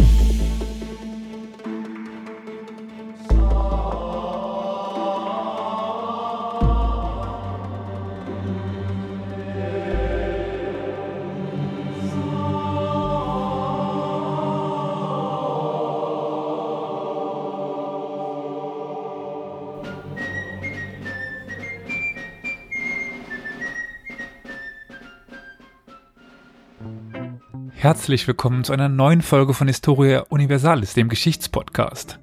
Yeah. Herzlich willkommen zu einer neuen Folge von Historia Universalis, dem Geschichtspodcast.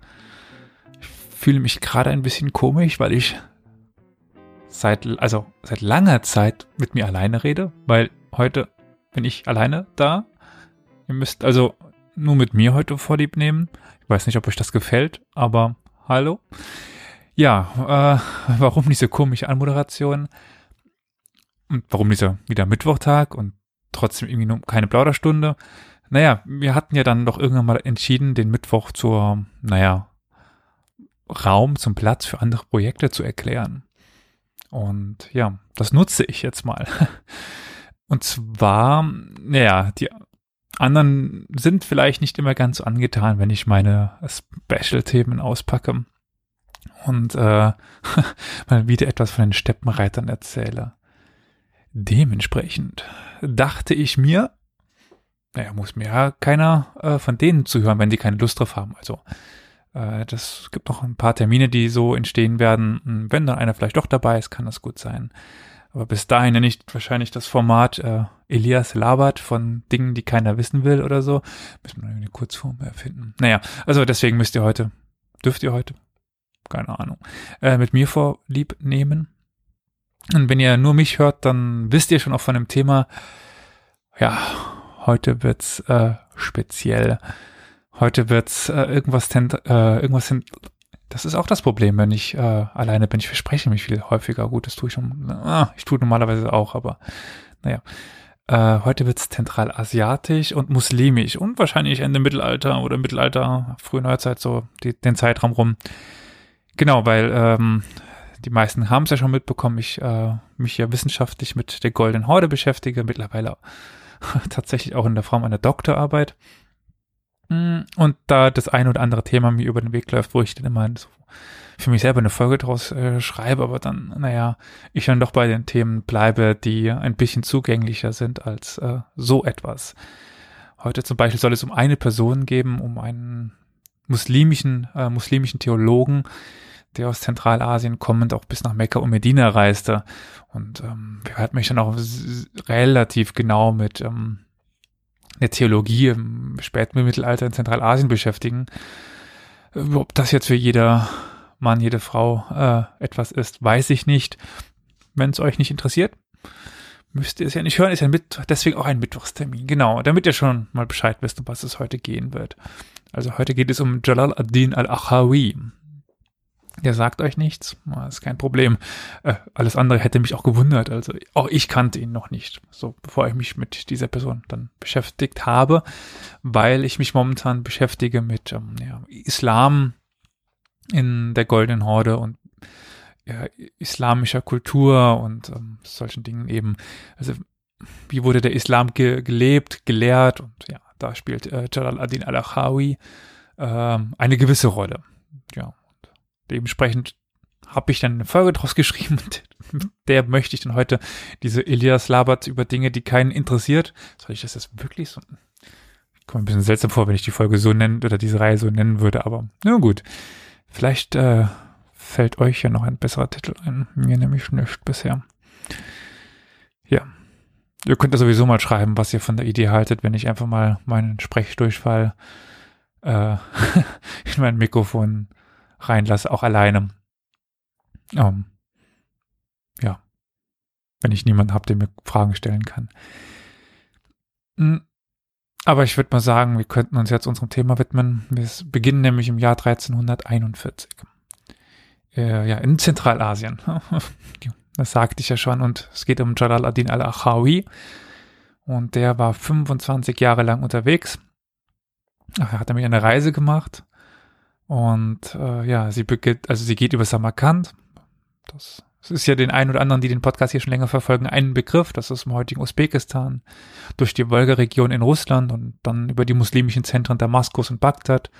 Ich fühle mich gerade ein bisschen komisch, weil ich seit, also seit langer Zeit mit mir alleine rede, weil heute bin ich alleine da. Ihr müsst also nur mit mir heute vorlieb nehmen. Ich weiß nicht, ob euch das gefällt, aber hallo. Ja, äh, warum diese komische Anmoderation? Und warum dieser wieder Mittwochtag und trotzdem irgendwie nur keine Plauderstunde. Naja, wir hatten ja dann doch irgendwann mal entschieden, den Mittwoch zur, naja, Raum zum Platz für andere Projekte zu erklären. Und ja, das nutze ich jetzt mal. Und zwar, naja, die anderen sind vielleicht nicht immer ganz angetan, wenn ich meine Special-Themen auspacke und äh, mal wieder etwas von den Steppenreitern erzähle. Dementsprechend dachte ich mir, naja, muss mir ja keiner äh, von denen zuhören, wenn die keine Lust drauf haben. Also äh, das gibt noch ein paar Termine, die so entstehen werden. Hm, wenn dann einer vielleicht doch dabei ist, kann das gut sein. Aber bis dahin nenne ich wahrscheinlich das Format äh, Elias labert von Dingen, die keiner wissen will oder so. Müssen wir eine Kurzform erfinden. Naja, also deswegen müsst ihr heute, dürft ihr heute, keine Ahnung, äh, mit mir vorlieb nehmen. Und wenn ihr nur mich hört, dann wisst ihr schon auch von dem Thema. Ja, heute wird's äh, speziell. Heute wird's äh, irgendwas, tent, äh, irgendwas hin. Das ist auch das Problem, wenn ich äh, alleine bin. Ich verspreche mich viel häufiger. Gut, das tue ich schon. Ah, ich tue normalerweise auch, aber naja. Äh, heute wird's zentralasiatisch und muslimisch und wahrscheinlich Ende Mittelalter oder Mittelalter, frühe Neuzeit, so die, den Zeitraum rum. Genau, weil ähm, die meisten haben es ja schon mitbekommen, ich äh, mich ja wissenschaftlich mit der Goldenen Horde beschäftige, mittlerweile tatsächlich auch in der Form einer Doktorarbeit. Mm, und da das ein oder andere Thema mir über den Weg läuft, wo ich dann immer so für mich selber eine Folge draus äh, schreibe, aber dann, naja, ich dann doch bei den Themen bleibe, die ein bisschen zugänglicher sind als äh, so etwas. Heute zum Beispiel soll es um eine Person geben, um einen muslimischen, äh, muslimischen Theologen, der aus Zentralasien kommend auch bis nach Mekka und Medina reiste. Und ähm, er hat mich dann auch relativ genau mit ähm, der Theologie im späten Mittelalter in Zentralasien beschäftigen. Ob das jetzt für jeder Mann, jede Frau äh, etwas ist, weiß ich nicht. Wenn es euch nicht interessiert, müsst ihr es ja nicht hören. Ist ja mit, deswegen auch ein Mittwochstermin. Genau, damit ihr schon mal Bescheid wisst, um was es heute gehen wird. Also heute geht es um Jalal ad-Din al-Achawi. Der sagt euch nichts, ist kein Problem. Äh, alles andere hätte mich auch gewundert. Also auch ich kannte ihn noch nicht, so bevor ich mich mit dieser Person dann beschäftigt habe, weil ich mich momentan beschäftige mit ähm, ja, Islam in der Goldenen Horde und ja, islamischer Kultur und ähm, solchen Dingen eben. Also wie wurde der Islam ge gelebt, gelehrt und ja, da spielt äh, Jalal ad-Din al-Achawi äh, eine gewisse Rolle. Ja, dementsprechend habe ich dann eine Folge draus geschrieben, mit der möchte ich dann heute diese Elias labert über Dinge, die keinen interessiert. Soll ich das jetzt wirklich so? Kommt ein bisschen seltsam vor, wenn ich die Folge so nennen oder diese Reihe so nennen würde, aber na gut. Vielleicht äh, fällt euch ja noch ein besserer Titel ein. Mir nämlich nicht bisher. Ja. Ihr könnt ja sowieso mal schreiben, was ihr von der Idee haltet, wenn ich einfach mal meinen Sprechdurchfall äh, in mein Mikrofon reinlasse, auch alleine. Um, ja. Wenn ich niemanden habe, der mir Fragen stellen kann. Hm. aber ich würde mal sagen, wir könnten uns jetzt unserem Thema widmen. Wir beginnen nämlich im Jahr 1341. Äh, ja, in Zentralasien. das sagte ich ja schon. Und es geht um Jalal ad-Din al-Achawi. Und der war 25 Jahre lang unterwegs. Ach, er hat nämlich eine Reise gemacht. Und äh, ja, sie beginnt, also sie geht über Samarkand. Das, ist ja den einen oder anderen, die den Podcast hier schon länger verfolgen, ein Begriff. Das ist im heutigen Usbekistan, durch die Wolga-Region in Russland und dann über die muslimischen Zentren Damaskus und Bagdad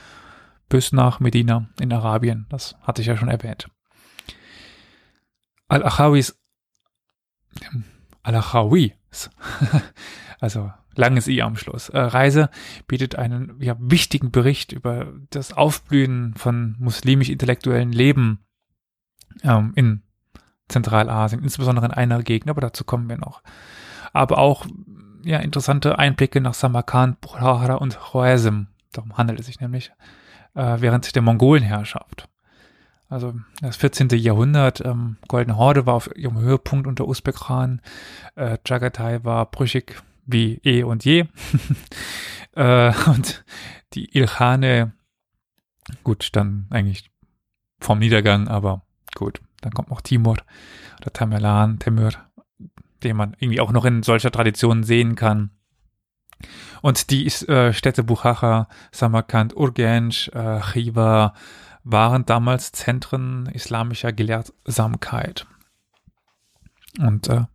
bis nach Medina in Arabien. Das hatte ich ja schon erwähnt. Al-Achawis, Al-Achawis, also langes I am Schluss. Äh, Reise bietet einen ja, wichtigen Bericht über das Aufblühen von muslimisch-intellektuellen Leben ähm, in Zentralasien, insbesondere in einer Gegend, aber dazu kommen wir noch. Aber auch ja, interessante Einblicke nach Samarkand, Bukhara und Khwarezm, darum handelt es sich nämlich, äh, während der Mongolenherrschaft. Also das 14. Jahrhundert, ähm, Goldene Horde war auf ihrem Höhepunkt unter Usbek Khan, äh, Chagatai war brüchig wie eh und je. äh, und die Ilkhane, gut, dann eigentlich vom Niedergang, aber gut, dann kommt noch Timur oder Tamerlan, Temür, den man irgendwie auch noch in solcher Tradition sehen kann. Und die äh, Städte Buchacha, Samarkand, Urgench, äh, Khiva waren damals Zentren islamischer Gelehrsamkeit. Und äh,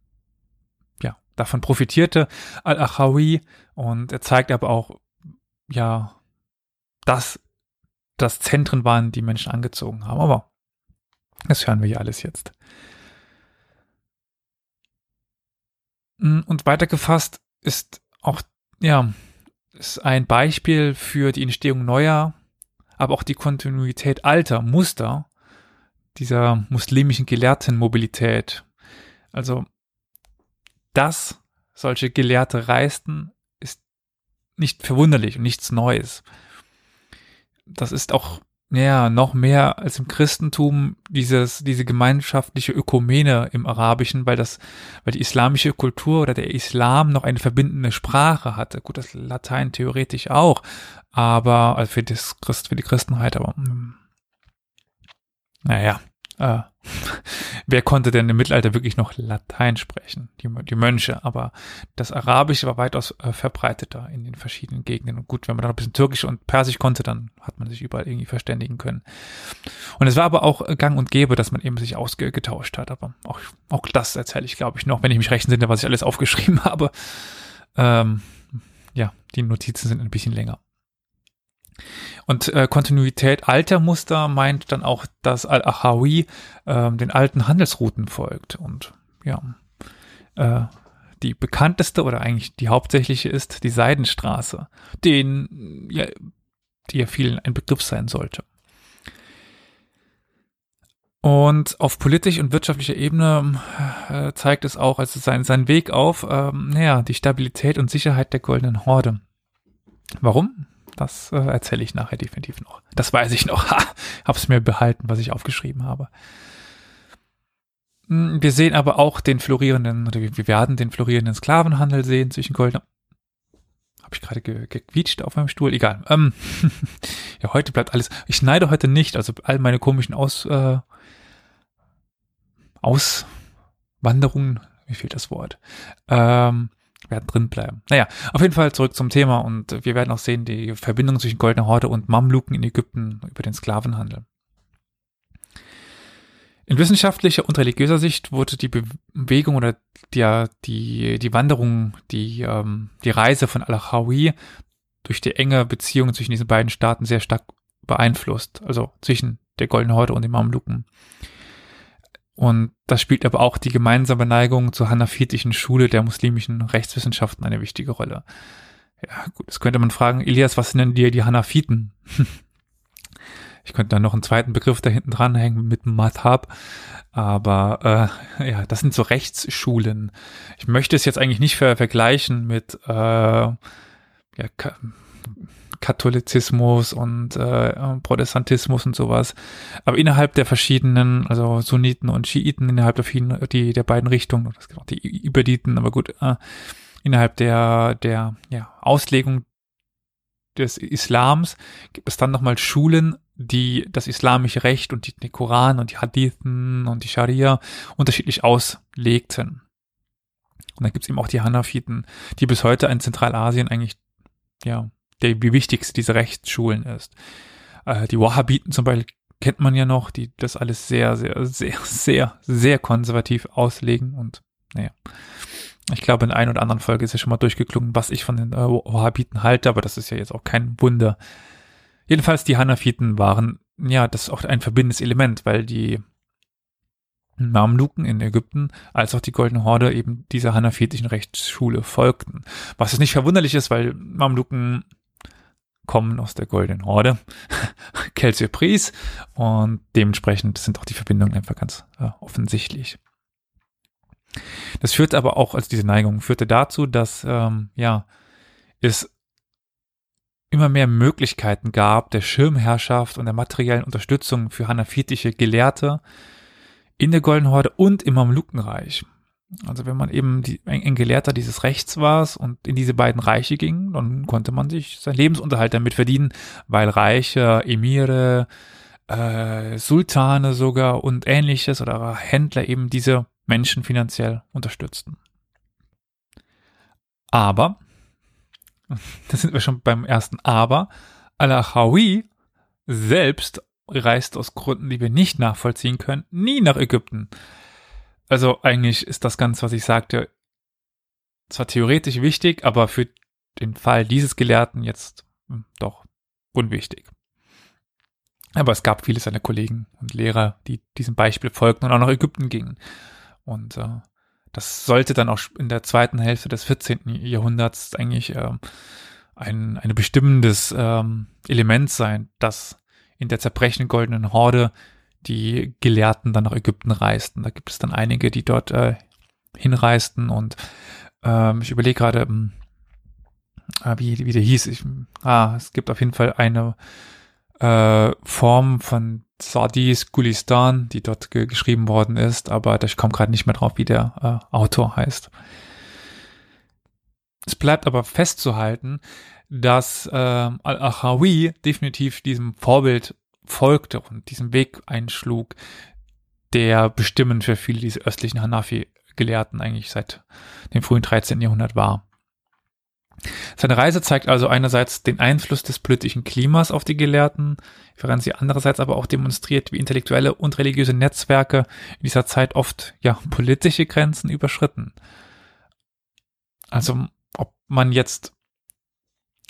davon profitierte Al-Achawi und er zeigt aber auch, ja, dass das Zentren waren, die Menschen angezogen haben. Aber das hören wir hier alles jetzt. Und weitergefasst ist auch, ja, ist ein Beispiel für die Entstehung neuer, aber auch die Kontinuität alter Muster dieser muslimischen Gelehrtenmobilität. Also dass solche Gelehrte reisten, ist nicht verwunderlich und nichts Neues. Das ist auch ja, noch mehr als im Christentum dieses, diese gemeinschaftliche Ökumene im Arabischen, weil das, weil die islamische Kultur oder der Islam noch eine verbindende Sprache hatte. Gut, das Latein theoretisch auch, aber, also für das Christ, für die Christenheit, aber, hm, naja, äh, wer konnte denn im Mittelalter wirklich noch Latein sprechen? Die, die Mönche. Aber das Arabische war weitaus äh, verbreiteter in den verschiedenen Gegenden. Und gut, wenn man dann ein bisschen Türkisch und Persisch konnte, dann hat man sich überall irgendwie verständigen können. Und es war aber auch gang und gäbe, dass man eben sich ausgetauscht hat. Aber auch, auch das erzähle ich, glaube ich, noch, wenn ich mich recht entsinne, was ich alles aufgeschrieben habe. Ähm, ja, die Notizen sind ein bisschen länger. Und äh, Kontinuität alter Muster meint dann auch, dass Al-Achawi äh, den alten Handelsrouten folgt. Und ja, äh, die bekannteste oder eigentlich die hauptsächliche ist die Seidenstraße, den, ja, die ja vielen ein Begriff sein sollte. Und auf politischer und wirtschaftlicher Ebene äh, zeigt es auch also sein, seinen Weg auf, ähm, naja, die Stabilität und Sicherheit der goldenen Horde. Warum? Das äh, erzähle ich nachher definitiv noch. Das weiß ich noch. Ha, hab's mir behalten, was ich aufgeschrieben habe. Hm, wir sehen aber auch den florierenden, oder wir werden den florierenden Sklavenhandel sehen zwischen Golden. Habe ich gerade ge gequietscht auf meinem Stuhl? Egal. Ähm, ja, heute bleibt alles. Ich schneide heute nicht, also all meine komischen Aus, äh, Auswanderungen, mir fehlt das Wort. Ähm, werden drin bleiben. Naja, auf jeden Fall zurück zum Thema und wir werden auch sehen die Verbindung zwischen Goldene Horde und Mamluken in Ägypten über den Sklavenhandel. In wissenschaftlicher und religiöser Sicht wurde die Bewegung oder die, die, die Wanderung, die, ähm, die Reise von Al-Achawi durch die enge Beziehung zwischen diesen beiden Staaten sehr stark beeinflusst, also zwischen der Goldenen Horde und den Mamluken. Und das spielt aber auch die gemeinsame Neigung zur hanafitischen Schule der muslimischen Rechtswissenschaften eine wichtige Rolle. Ja, gut, das könnte man fragen, Elias, was denn dir die Hanafiten? ich könnte dann noch einen zweiten Begriff da hinten dranhängen mit Madhab, aber äh, ja, das sind so Rechtsschulen. Ich möchte es jetzt eigentlich nicht ver vergleichen mit äh, ja, Katholizismus und äh, Protestantismus und sowas. Aber innerhalb der verschiedenen, also Sunniten und Schiiten, innerhalb der, die, der beiden Richtungen, das gibt auch die Ibaditen, aber gut, äh, innerhalb der, der ja, Auslegung des Islams gibt es dann nochmal Schulen, die das islamische Recht und die, den Koran und die Hadithen und die Scharia unterschiedlich auslegten. Und dann gibt es eben auch die Hanafiten, die bis heute in Zentralasien eigentlich, ja, der die wichtigste dieser Rechtsschulen ist. Äh, die Wahhabiten zum Beispiel kennt man ja noch, die das alles sehr, sehr, sehr, sehr, sehr konservativ auslegen und naja. Ich glaube, in einen oder anderen Folge ist ja schon mal durchgeklungen, was ich von den äh, Wahhabiten halte, aber das ist ja jetzt auch kein Wunder. Jedenfalls, die Hanafiten waren, ja, das ist auch ein verbindendes Element, weil die Mamluken in Ägypten als auch die Goldene Horde eben dieser hanafitischen Rechtsschule folgten. Was es nicht verwunderlich ist, weil Mamluken kommen aus der Goldenen Horde, quelle surprise, und dementsprechend sind auch die Verbindungen einfach ganz äh, offensichtlich. Das führte aber auch, also diese Neigung führte dazu, dass ähm, ja es immer mehr Möglichkeiten gab der Schirmherrschaft und der materiellen Unterstützung für hanafitische Gelehrte in der Goldenen Horde und im Mamlukenreich. Also wenn man eben die, ein, Gelehrter dieses Rechts war und in diese beiden Reiche ging, dann konnte man sich seinen Lebensunterhalt damit verdienen, weil Reiche, Emire, äh, Sultane sogar und ähnliches oder Händler eben diese Menschen finanziell unterstützten. Aber, da sind wir schon beim ersten Aber, Al-Achawi selbst reist aus Gründen, die wir nicht nachvollziehen können, nie nach Ägypten. Also eigentlich ist das Ganze, was ich sagte, zwar theoretisch wichtig, aber für den Fall dieses Gelehrten jetzt hm, doch unwichtig. Aber es gab viele seiner Kollegen und Lehrer, die diesem Beispiel folgten und auch nach Ägypten gingen. Und äh, das sollte dann auch in der zweiten Hälfte des 14. Jahrhunderts eigentlich äh, ein, ein bestimmendes ähm, Element sein, dass in der zerbrechenden goldenen Horde die Gelehrten dann nach Ägypten reisten. Da gibt es dann einige, die dort äh, hinreisten und ähm, ich überlege gerade, äh, wie, wie der hieß. Ich, ah, es gibt auf jeden Fall eine äh, Form von Sadis Gulistan, die dort ge geschrieben worden ist, aber ich komme gerade nicht mehr drauf, wie der äh, Autor heißt. Es bleibt aber festzuhalten, dass äh, Al-Achawi definitiv diesem Vorbild folgte und diesen Weg einschlug, der bestimmend für viele dieser östlichen Hanafi-Gelehrten eigentlich seit dem frühen 13. Jahrhundert war. Seine Reise zeigt also einerseits den Einfluss des politischen Klimas auf die Gelehrten, während sie andererseits aber auch demonstriert, wie intellektuelle und religiöse Netzwerke in dieser Zeit oft ja politische Grenzen überschritten. Also ob man jetzt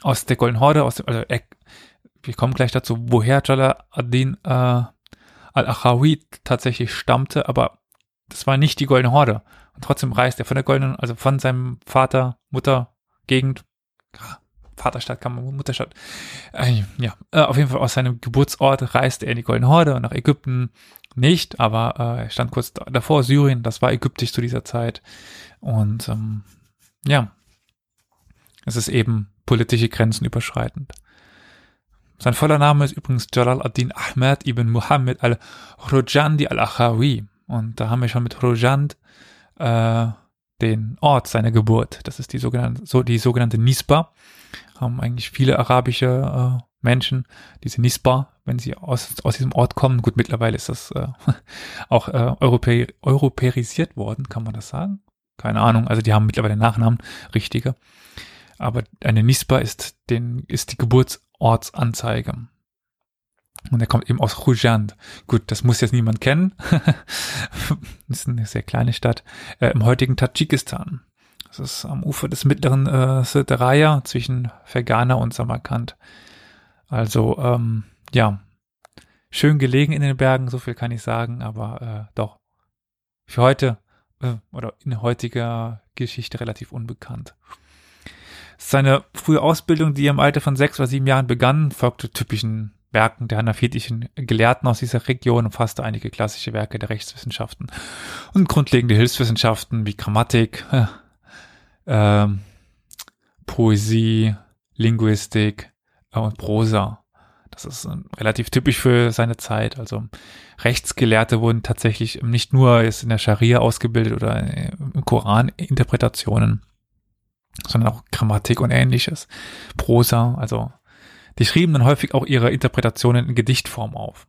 aus der Golden Horde, aus dem, also wir kommen gleich dazu, woher Jalal ad-Din äh, al-Achawi tatsächlich stammte, aber das war nicht die Goldene Horde. Und trotzdem reist er von der Goldenen, also von seinem Vater, Mutter, Gegend, Vaterstadt, Mutterstadt, äh, ja, äh, auf jeden Fall aus seinem Geburtsort reiste er in die Goldene Horde und nach Ägypten nicht, aber äh, er stand kurz davor, Syrien, das war ägyptisch zu dieser Zeit. Und ähm, ja, es ist eben politische Grenzen überschreitend. Sein voller Name ist übrigens Jalal ad-Din Ahmed ibn Muhammad al-Rojandi al-Achawi. Und da haben wir schon mit Rojand äh, den Ort seiner Geburt. Das ist die sogenannte, so die sogenannte Nisba. Haben eigentlich viele arabische äh, Menschen diese Nisba, wenn sie aus, aus diesem Ort kommen. Gut, mittlerweile ist das äh, auch äh, europä europäisiert worden, kann man das sagen? Keine Ahnung. Also die haben mittlerweile Nachnamen, richtige aber eine NISPA ist, den, ist die Geburtsortsanzeige. Und er kommt eben aus Rujand. Gut, das muss jetzt niemand kennen. das ist eine sehr kleine Stadt äh, im heutigen Tadschikistan. Das ist am Ufer des mittleren äh, Sirdaraya zwischen Fergana und Samarkand. Also, ähm, ja, schön gelegen in den Bergen, so viel kann ich sagen, aber äh, doch für heute äh, oder in heutiger Geschichte relativ unbekannt. Seine frühe Ausbildung, die im Alter von sechs oder sieben Jahren begann, folgte typischen Werken der hanafitischen Gelehrten aus dieser Region und fasste einige klassische Werke der Rechtswissenschaften und grundlegende Hilfswissenschaften wie Grammatik, äh, äh, Poesie, Linguistik äh, und Prosa. Das ist äh, relativ typisch für seine Zeit. Also Rechtsgelehrte wurden tatsächlich nicht nur in der Scharia ausgebildet oder äh, im Koran Interpretationen sondern auch Grammatik und ähnliches. Prosa, also Die schrieben dann häufig auch ihre Interpretationen in Gedichtform auf.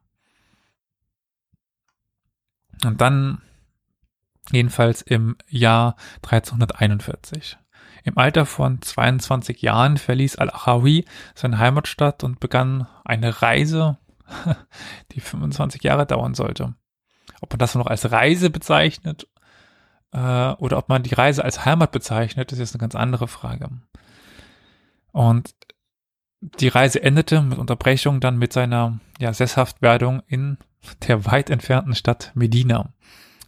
Und dann jedenfalls im Jahr 1341. Im Alter von 22 Jahren verließ Al-Achawi seine Heimatstadt und begann eine Reise, die 25 Jahre dauern sollte. Ob man das noch als Reise bezeichnet äh, oder ob man die Reise als Heimat bezeichnet, ist jetzt eine ganz andere Frage. Und die Reise endete mit Unterbrechung dann mit seiner ja, Sesshaftwerdung in der weit entfernten Stadt Medina.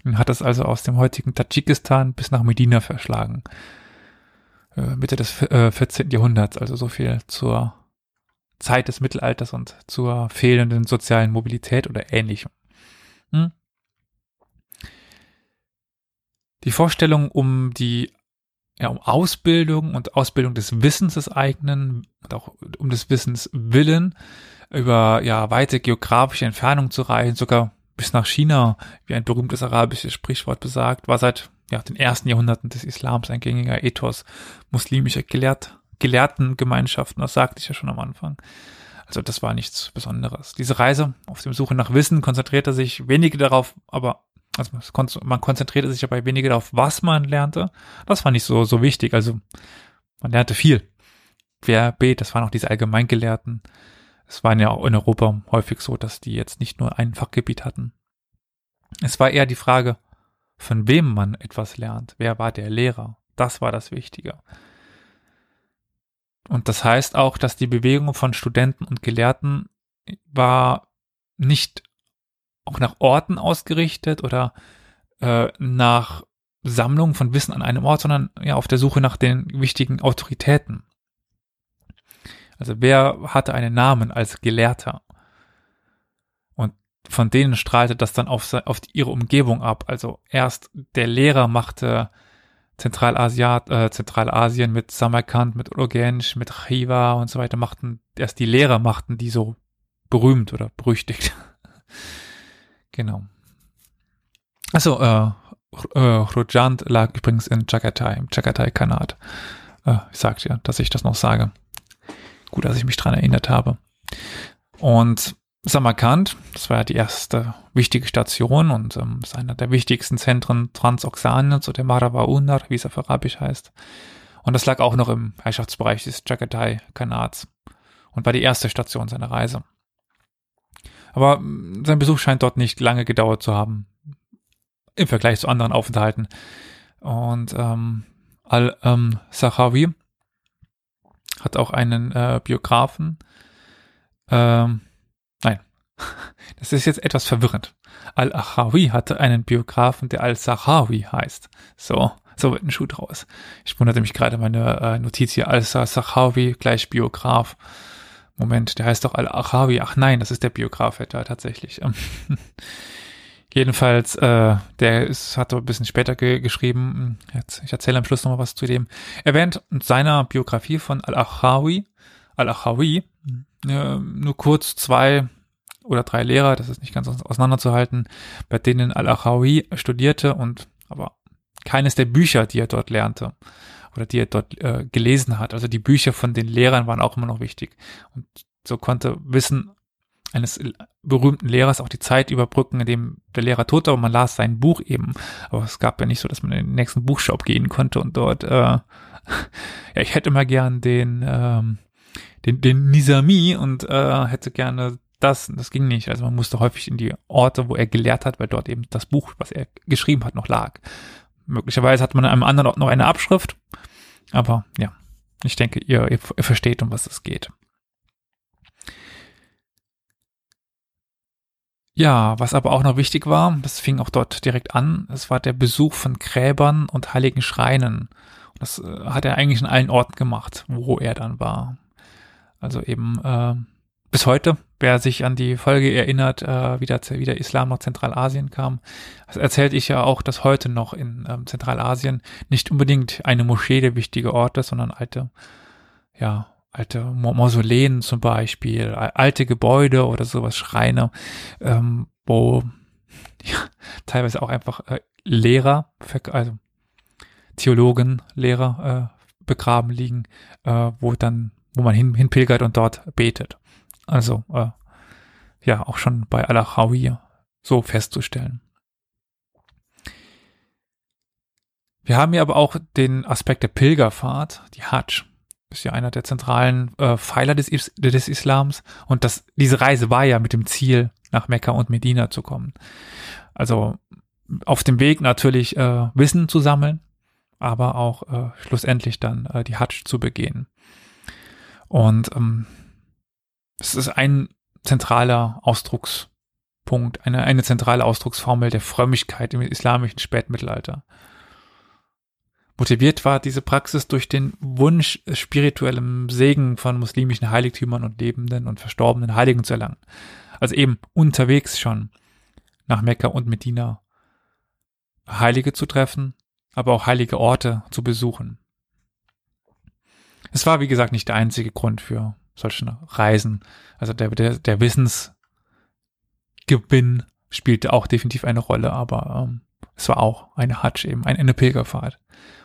Und hat es also aus dem heutigen Tadschikistan bis nach Medina verschlagen. Äh, Mitte des äh, 14. Jahrhunderts, also so viel zur Zeit des Mittelalters und zur fehlenden sozialen Mobilität oder ähnlichem. Hm? Die Vorstellung um die ja, um Ausbildung und Ausbildung des Wissens des eigenen und auch um des Wissens willen über ja weite geografische Entfernung zu reisen, sogar bis nach China, wie ein berühmtes arabisches Sprichwort besagt, war seit ja, den ersten Jahrhunderten des Islams ein gängiger Ethos muslimischer Gelehrt, Gelehrtengemeinschaften, das sagte ich ja schon am Anfang. Also das war nichts Besonderes. Diese Reise auf dem Suche nach Wissen konzentrierte sich wenige darauf, aber also man konzentrierte sich dabei weniger darauf, was man lernte. Das war nicht so, so wichtig. Also man lernte viel. Querbeet, das waren auch diese Allgemeingelehrten. Es waren ja auch in Europa häufig so, dass die jetzt nicht nur ein Fachgebiet hatten. Es war eher die Frage, von wem man etwas lernt. Wer war der Lehrer? Das war das Wichtige. Und das heißt auch, dass die Bewegung von Studenten und Gelehrten war nicht auch nach Orten ausgerichtet oder äh, nach Sammlungen von Wissen an einem Ort, sondern ja auf der Suche nach den wichtigen Autoritäten. Also wer hatte einen Namen als Gelehrter? Und von denen strahlte das dann auf, auf ihre Umgebung ab. Also erst der Lehrer machte Zentralasiat, äh, Zentralasien mit Samarkand, mit Urgench, mit Chiva und so weiter machten, erst die Lehrer machten die so berühmt oder berüchtigt. Genau. Also, äh, äh, Rojand lag übrigens in Chagatai, im Chagatai-Kanat. Äh, ich sagte ja, dass ich das noch sage. Gut, dass ich mich dran erinnert habe. Und Samarkand, das war ja die erste wichtige Station und ähm, ist einer der wichtigsten Zentren Transoxaniens oder Marava wie es auf Arabisch heißt. Und das lag auch noch im Herrschaftsbereich des Chagatai-Kanats und war die erste Station seiner Reise. Aber mm, sein Besuch scheint dort nicht lange gedauert zu haben. Im Vergleich zu anderen Aufenthalten. Und ähm, Al-Sachawi ähm, hat auch einen äh, Biografen. Ähm, nein, das ist jetzt etwas verwirrend. Al-Achawi hatte einen Biografen, der Al-Sahawi heißt. So, so wird ein Schuh draus. Ich wunderte mich gerade meine äh, Notiz hier. Al-Sahawi gleich Biograf. Moment, der heißt doch Al-Achawi. Ach nein, das ist der Biograf da tatsächlich. Jedenfalls, äh, der ist, hat ein bisschen später ge geschrieben. Jetzt, ich erzähle am Schluss nochmal was zu dem. Erwähnt in seiner Biografie von Al-Achawi, Al-Achawi, äh, nur kurz zwei oder drei Lehrer, das ist nicht ganz auseinanderzuhalten, bei denen Al-Achawi studierte und aber keines der Bücher, die er dort lernte, oder die er dort äh, gelesen hat. Also die Bücher von den Lehrern waren auch immer noch wichtig. Und so konnte Wissen eines berühmten Lehrers auch die Zeit überbrücken, in dem der Lehrer tot war und man las sein Buch eben. Aber es gab ja nicht so, dass man in den nächsten Buchshop gehen konnte und dort, äh, ja, ich hätte immer gern den, ähm, den, den Nizami und äh, hätte gerne das, das ging nicht. Also man musste häufig in die Orte, wo er gelehrt hat, weil dort eben das Buch, was er geschrieben hat, noch lag. Möglicherweise hat man an einem anderen Ort noch eine Abschrift. Aber ja, ich denke, ihr, ihr, ihr versteht, um was es geht. Ja, was aber auch noch wichtig war, das fing auch dort direkt an, es war der Besuch von Gräbern und heiligen Schreinen. Das äh, hat er eigentlich in allen Orten gemacht, wo er dann war. Also eben äh, bis heute, wer sich an die Folge erinnert, äh, wie, der, wie der Islam nach Zentralasien kam, das erzählte ich ja auch, dass heute noch in ähm, Zentralasien nicht unbedingt eine Moschee der wichtige Ort ist, sondern alte, ja, alte Mausoleen zum Beispiel, alte Gebäude oder sowas, Schreine, ähm, wo ja, teilweise auch einfach äh, Lehrer, also Theologen, Lehrer äh, begraben liegen, äh, wo dann, wo man hin, hinpilgert und dort betet. Also äh, ja auch schon bei Al-Achawi so festzustellen. Wir haben hier aber auch den Aspekt der Pilgerfahrt, die Hajj. Ist ja einer der zentralen äh, Pfeiler des, des Islams. Und das, diese Reise war ja mit dem Ziel, nach Mekka und Medina zu kommen. Also auf dem Weg natürlich äh, Wissen zu sammeln, aber auch äh, schlussendlich dann äh, die Hajj zu begehen. Und ähm, es ist ein zentraler Ausdruckspunkt, eine, eine zentrale Ausdrucksformel der Frömmigkeit im islamischen Spätmittelalter. Motiviert war diese Praxis durch den Wunsch, spirituellem Segen von muslimischen Heiligtümern und lebenden und verstorbenen Heiligen zu erlangen. Also eben unterwegs schon nach Mekka und Medina Heilige zu treffen, aber auch heilige Orte zu besuchen. Es war, wie gesagt, nicht der einzige Grund für solche Reisen. Also der, der, der Wissensgewinn spielte auch definitiv eine Rolle, aber ähm, es war auch eine Hajj eben, eine Pilgerfahrt.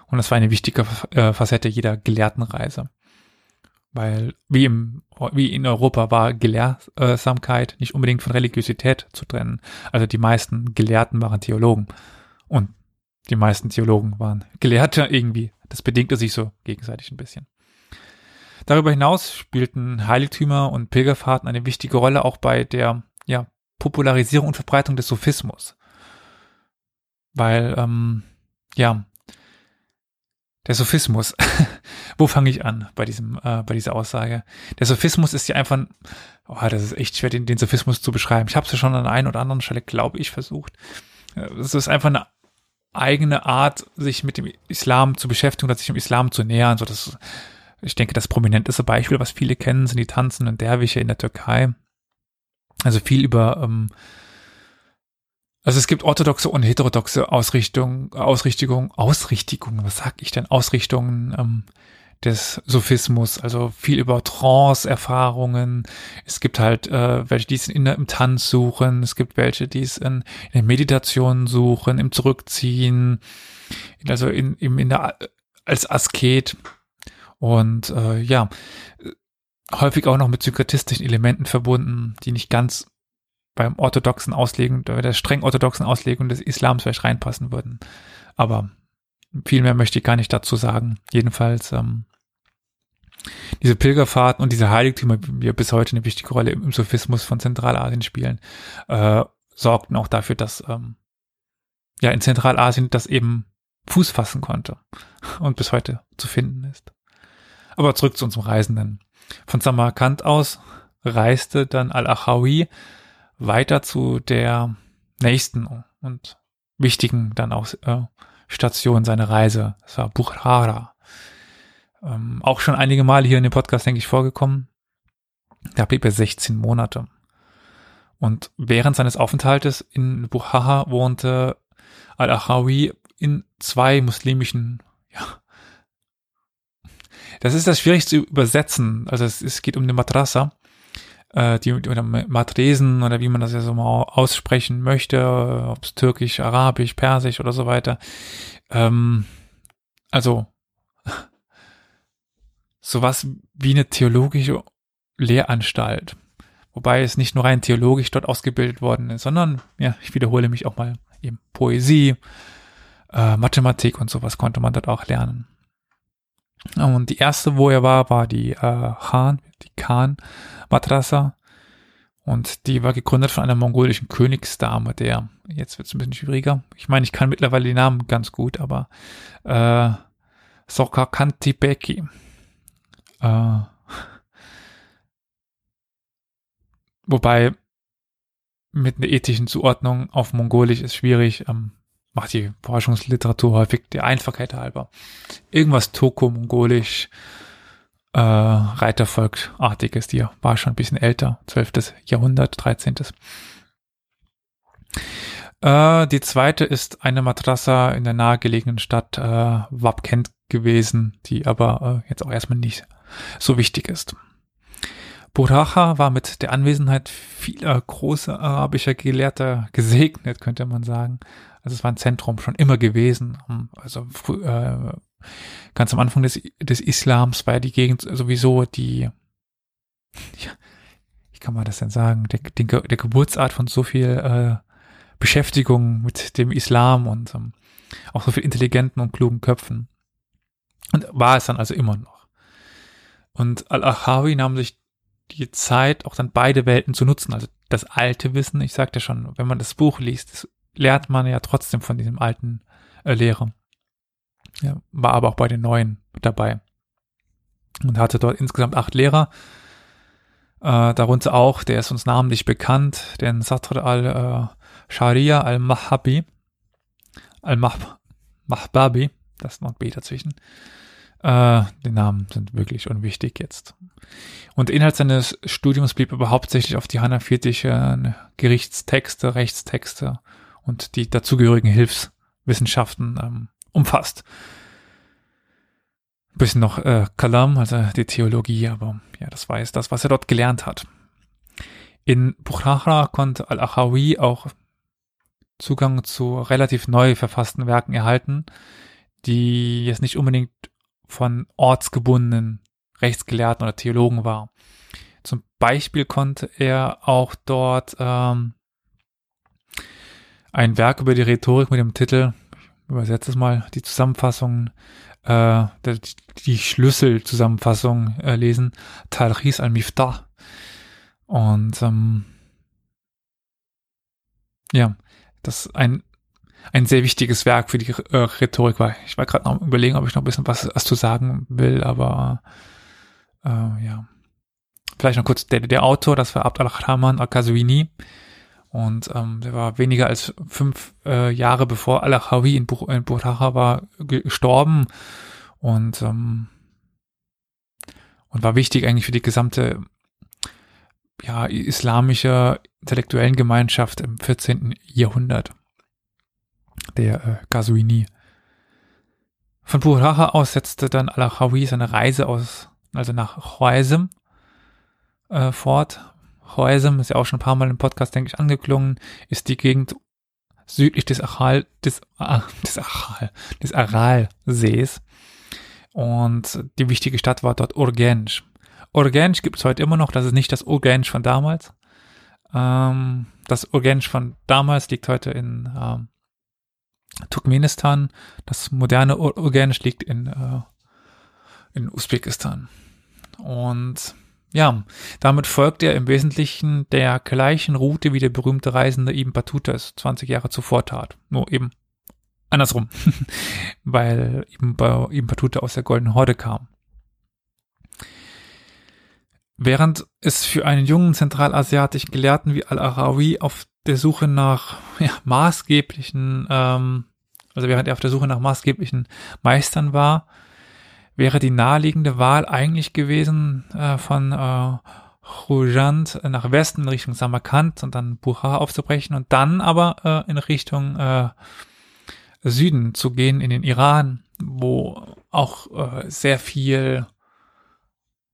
Und das war eine wichtige äh, Facette jeder Gelehrtenreise. Weil wie, im, wie in Europa war Gelehrsamkeit nicht unbedingt von Religiosität zu trennen. Also die meisten Gelehrten waren Theologen. Und die meisten Theologen waren Gelehrte irgendwie. Das bedingte sich so gegenseitig ein bisschen. Darüber hinaus spielten Heiligtümer und Pilgerfahrten eine wichtige Rolle auch bei der ja, Popularisierung und Verbreitung des Sophismus. Weil, ähm, ja, der Sophismus. Wo fange ich an bei diesem, äh, bei dieser Aussage? Der Sophismus ist ja einfach, oh, das ist echt schwer, den, den Sophismus zu beschreiben. Ich habe es ja schon an einer oder anderen Stelle, glaube ich, versucht. Äh, es ist einfach eine eigene Art, sich mit dem Islam zu beschäftigen oder sich dem Islam zu nähern. So das, ich denke, das prominenteste Beispiel, was viele kennen, sind die tanzenden Derwische in der Türkei. Also viel über ähm, also es gibt orthodoxe und heterodoxe Ausrichtung, Ausrichtung, Ausrichtungen, was sag ich denn? Ausrichtungen ähm, des Sophismus, also viel über Trance-Erfahrungen. Es gibt halt äh, welche, die es in, im Tanz suchen, es gibt welche, die es in, in der Meditation suchen, im Zurückziehen, also in, in, in der, als Asket. Und äh, ja, häufig auch noch mit synkretistischen Elementen verbunden, die nicht ganz beim orthodoxen Auslegen, der streng orthodoxen Auslegung des Islams vielleicht reinpassen würden. Aber viel mehr möchte ich gar nicht dazu sagen. Jedenfalls, ähm, diese Pilgerfahrten und diese Heiligtümer, die ja bis heute eine wichtige Rolle im, Sophismus von Zentralasien spielen, äh, sorgten auch dafür, dass ähm, ja in Zentralasien das eben Fuß fassen konnte und bis heute zu finden ist. Aber zurück zu unserem Reisenden. Von Samarkand aus reiste dann Al-Achawi weiter zu der nächsten und wichtigen dann auch äh, Station seiner Reise. Das war Bukhara. Ähm, auch schon einige Male hier in dem Podcast, denke ich, vorgekommen. Da blieb er 16 Monate. Und während seines Aufenthaltes in Bukhara wohnte Al-Achawi in zwei muslimischen, ja, das ist das schwierig zu übersetzen. Also es, es geht um eine Madrasa äh, die oder Matresen oder wie man das ja so mal aussprechen möchte, ob es türkisch, arabisch, persisch oder so weiter. Ähm, also sowas wie eine theologische Lehranstalt. Wobei es nicht nur rein theologisch dort ausgebildet worden ist, sondern, ja, ich wiederhole mich auch mal, eben Poesie, äh, Mathematik und sowas konnte man dort auch lernen. Und die erste, wo er war, war die äh, Khan, die Khan Madrasa. Und die war gegründet von einer mongolischen Königsdame, der, jetzt wird es ein bisschen schwieriger. Ich meine, ich kann mittlerweile die Namen ganz gut, aber äh, Sokakantipeki. Äh, wobei mit einer ethischen Zuordnung auf Mongolisch ist schwierig. Ähm, macht die Forschungsliteratur häufig der Einfachheit halber. Irgendwas Toko-Mongolisch, äh, Reitervolkartiges, die war schon ein bisschen älter, 12. Jahrhundert, 13. Äh, die zweite ist eine Madrasa in der nahegelegenen Stadt äh, Wabkent gewesen, die aber äh, jetzt auch erstmal nicht so wichtig ist. Buracha war mit der Anwesenheit vieler großer arabischer Gelehrter gesegnet, könnte man sagen. Also es war ein Zentrum schon immer gewesen. Also äh, ganz am Anfang des, des Islams war ja die Gegend sowieso die, ja, wie kann man das denn sagen, der, der, der Geburtsart von so viel äh, Beschäftigung mit dem Islam und ähm, auch so viel intelligenten und klugen Köpfen. Und war es dann also immer noch. Und Al-Achawi nahm sich die Zeit, auch dann beide Welten zu nutzen. Also das alte Wissen, ich sagte schon, wenn man das Buch liest, lernt man ja trotzdem von diesem alten äh, Lehrer. Ja, war aber auch bei den neuen dabei. Und hatte dort insgesamt acht Lehrer. Äh, darunter auch, der ist uns namentlich bekannt, den Satr al-Sharia äh, al-Mahabi, al-Mahbabi, das ist noch ein B dazwischen. Äh, die Namen sind wirklich unwichtig jetzt. Und der Inhalt seines Studiums blieb aber hauptsächlich auf die hanafitischen Gerichtstexte, Rechtstexte und die dazugehörigen Hilfswissenschaften ähm, umfasst. Ein bisschen noch äh, Kalam, also die Theologie, aber ja, das war jetzt das, was er dort gelernt hat. In Bukhara konnte Al-Achawi auch Zugang zu relativ neu verfassten Werken erhalten, die jetzt nicht unbedingt von ortsgebundenen Rechtsgelehrten oder Theologen war. Zum Beispiel konnte er auch dort ähm, ein Werk über die Rhetorik mit dem Titel, übersetze es mal, die Zusammenfassung, äh, die, Schlüsselzusammenfassung äh, lesen, Talchis al-Miftah. Und ähm, ja, das ein ein sehr wichtiges Werk für die äh, Rhetorik war. Ich war gerade noch überlegen, ob ich noch ein bisschen was, was zu sagen will, aber äh, ja. Vielleicht noch kurz, der, der Autor, das war Abd al-Rahman al-Kazwini und ähm, der war weniger als fünf äh, Jahre bevor al-Achawi in, Buch, in Bukhara war gestorben und ähm, und war wichtig eigentlich für die gesamte ja, islamische intellektuellen Gemeinschaft im 14. Jahrhundert der äh, Gazuini. Von Buraha aus setzte dann Al-Achawi seine Reise aus, also nach Khoaisem äh, fort. Khoaisem ist ja auch schon ein paar Mal im Podcast, denke ich, angeklungen, ist die Gegend südlich des Aral, des, ah, des Aral, des Aralsees. Und die wichtige Stadt war dort Urgench. Urgench gibt es heute immer noch, das ist nicht das Urgench von damals. Ähm, das Urgench von damals liegt heute in ähm, Turkmenistan. Das moderne Urgench liegt in, äh, in Usbekistan. Und ja, damit folgt er im Wesentlichen der gleichen Route wie der berühmte Reisende Ibn Battuta es 20 Jahre zuvor tat. Nur eben andersrum, weil Ibn, Battuta aus der Goldenen Horde kam. Während es für einen jungen zentralasiatischen Gelehrten wie Al-Arawi auf der Suche nach ja, maßgeblichen, ähm, also während er auf der Suche nach maßgeblichen Meistern war, wäre die naheliegende Wahl eigentlich gewesen, äh, von äh, Khujand nach Westen in Richtung Samarkand und dann Bukhara aufzubrechen und dann aber äh, in Richtung äh, Süden zu gehen, in den Iran, wo auch äh, sehr viel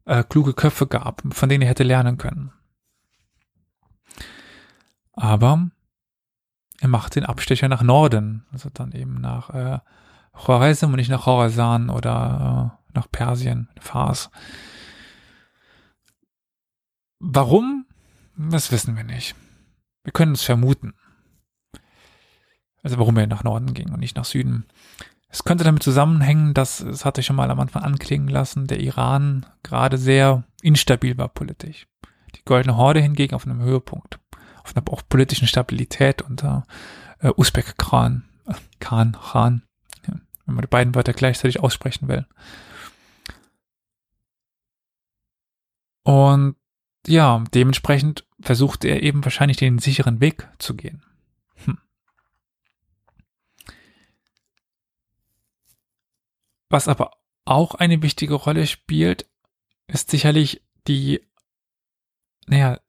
äh, kluge Köpfe gab, von denen er hätte lernen können. Aber er macht den Abstecher nach Norden, also dann eben nach äh, Khwarezm und nicht nach Khorasan oder äh, nach Persien, Fars. Warum? Das wissen wir nicht. Wir können es vermuten. Also warum er nach Norden ging und nicht nach Süden. Es könnte damit zusammenhängen, dass, das hatte ich schon mal am Anfang anklingen lassen, der Iran gerade sehr instabil war politisch. Die Goldene Horde hingegen auf einem Höhepunkt auf einer auch politischen Stabilität unter äh, Usbek Khan, äh, Khan, Khan, wenn man die beiden Wörter gleichzeitig aussprechen will. Und ja, dementsprechend versuchte er eben wahrscheinlich den sicheren Weg zu gehen. Hm. Was aber auch eine wichtige Rolle spielt, ist sicherlich die, naja,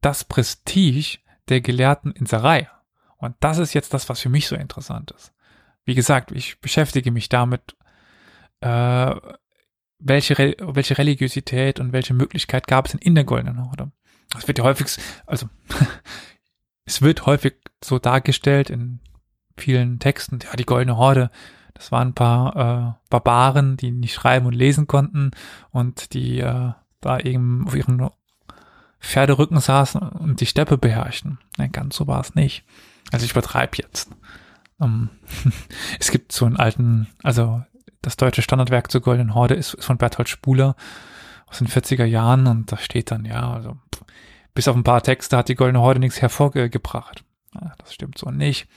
das Prestige der gelehrten Inserei. Und das ist jetzt das, was für mich so interessant ist. Wie gesagt, ich beschäftige mich damit, äh, welche, Re welche Religiosität und welche Möglichkeit gab es denn in der Goldenen Horde. Das wird ja häufig, also es wird häufig so dargestellt in vielen Texten, ja, die Goldene Horde, das waren ein paar äh, Barbaren, die nicht schreiben und lesen konnten und die äh, da eben auf ihren Pferderücken saßen und die Steppe beherrschten. Nein, ganz so war es nicht. Also ich übertreibe jetzt. Um, ähm, es gibt so einen alten, also das deutsche Standardwerk zur Goldenen Horde ist, ist von Berthold Spuler aus den 40er Jahren und da steht dann, ja, also bis auf ein paar Texte hat die Goldene Horde nichts hervorgebracht. Ja, das stimmt so nicht.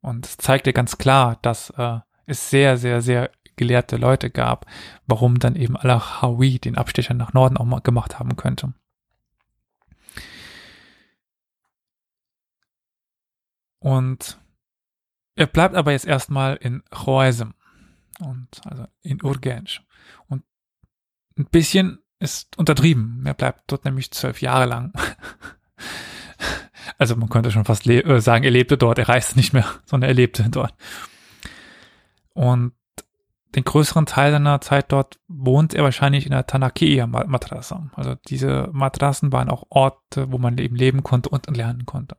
Und es zeigt ganz klar, dass äh, es sehr, sehr, sehr gelehrte Leute gab, warum dann eben Al-Hawi den Abstecher nach Norden auch mal gemacht haben könnte. Und er bleibt aber jetzt erstmal in Khoaisem und also in Urgench. Und ein bisschen ist untertrieben. Er bleibt dort nämlich zwölf Jahre lang. also man könnte schon fast äh, sagen, er lebte dort, er reiste nicht mehr, sondern er lebte dort. Und den größeren Teil seiner Zeit dort wohnt er wahrscheinlich in der Tanakia-Madrasa. Also diese Madrassen waren auch Orte, wo man eben leben konnte und lernen konnte.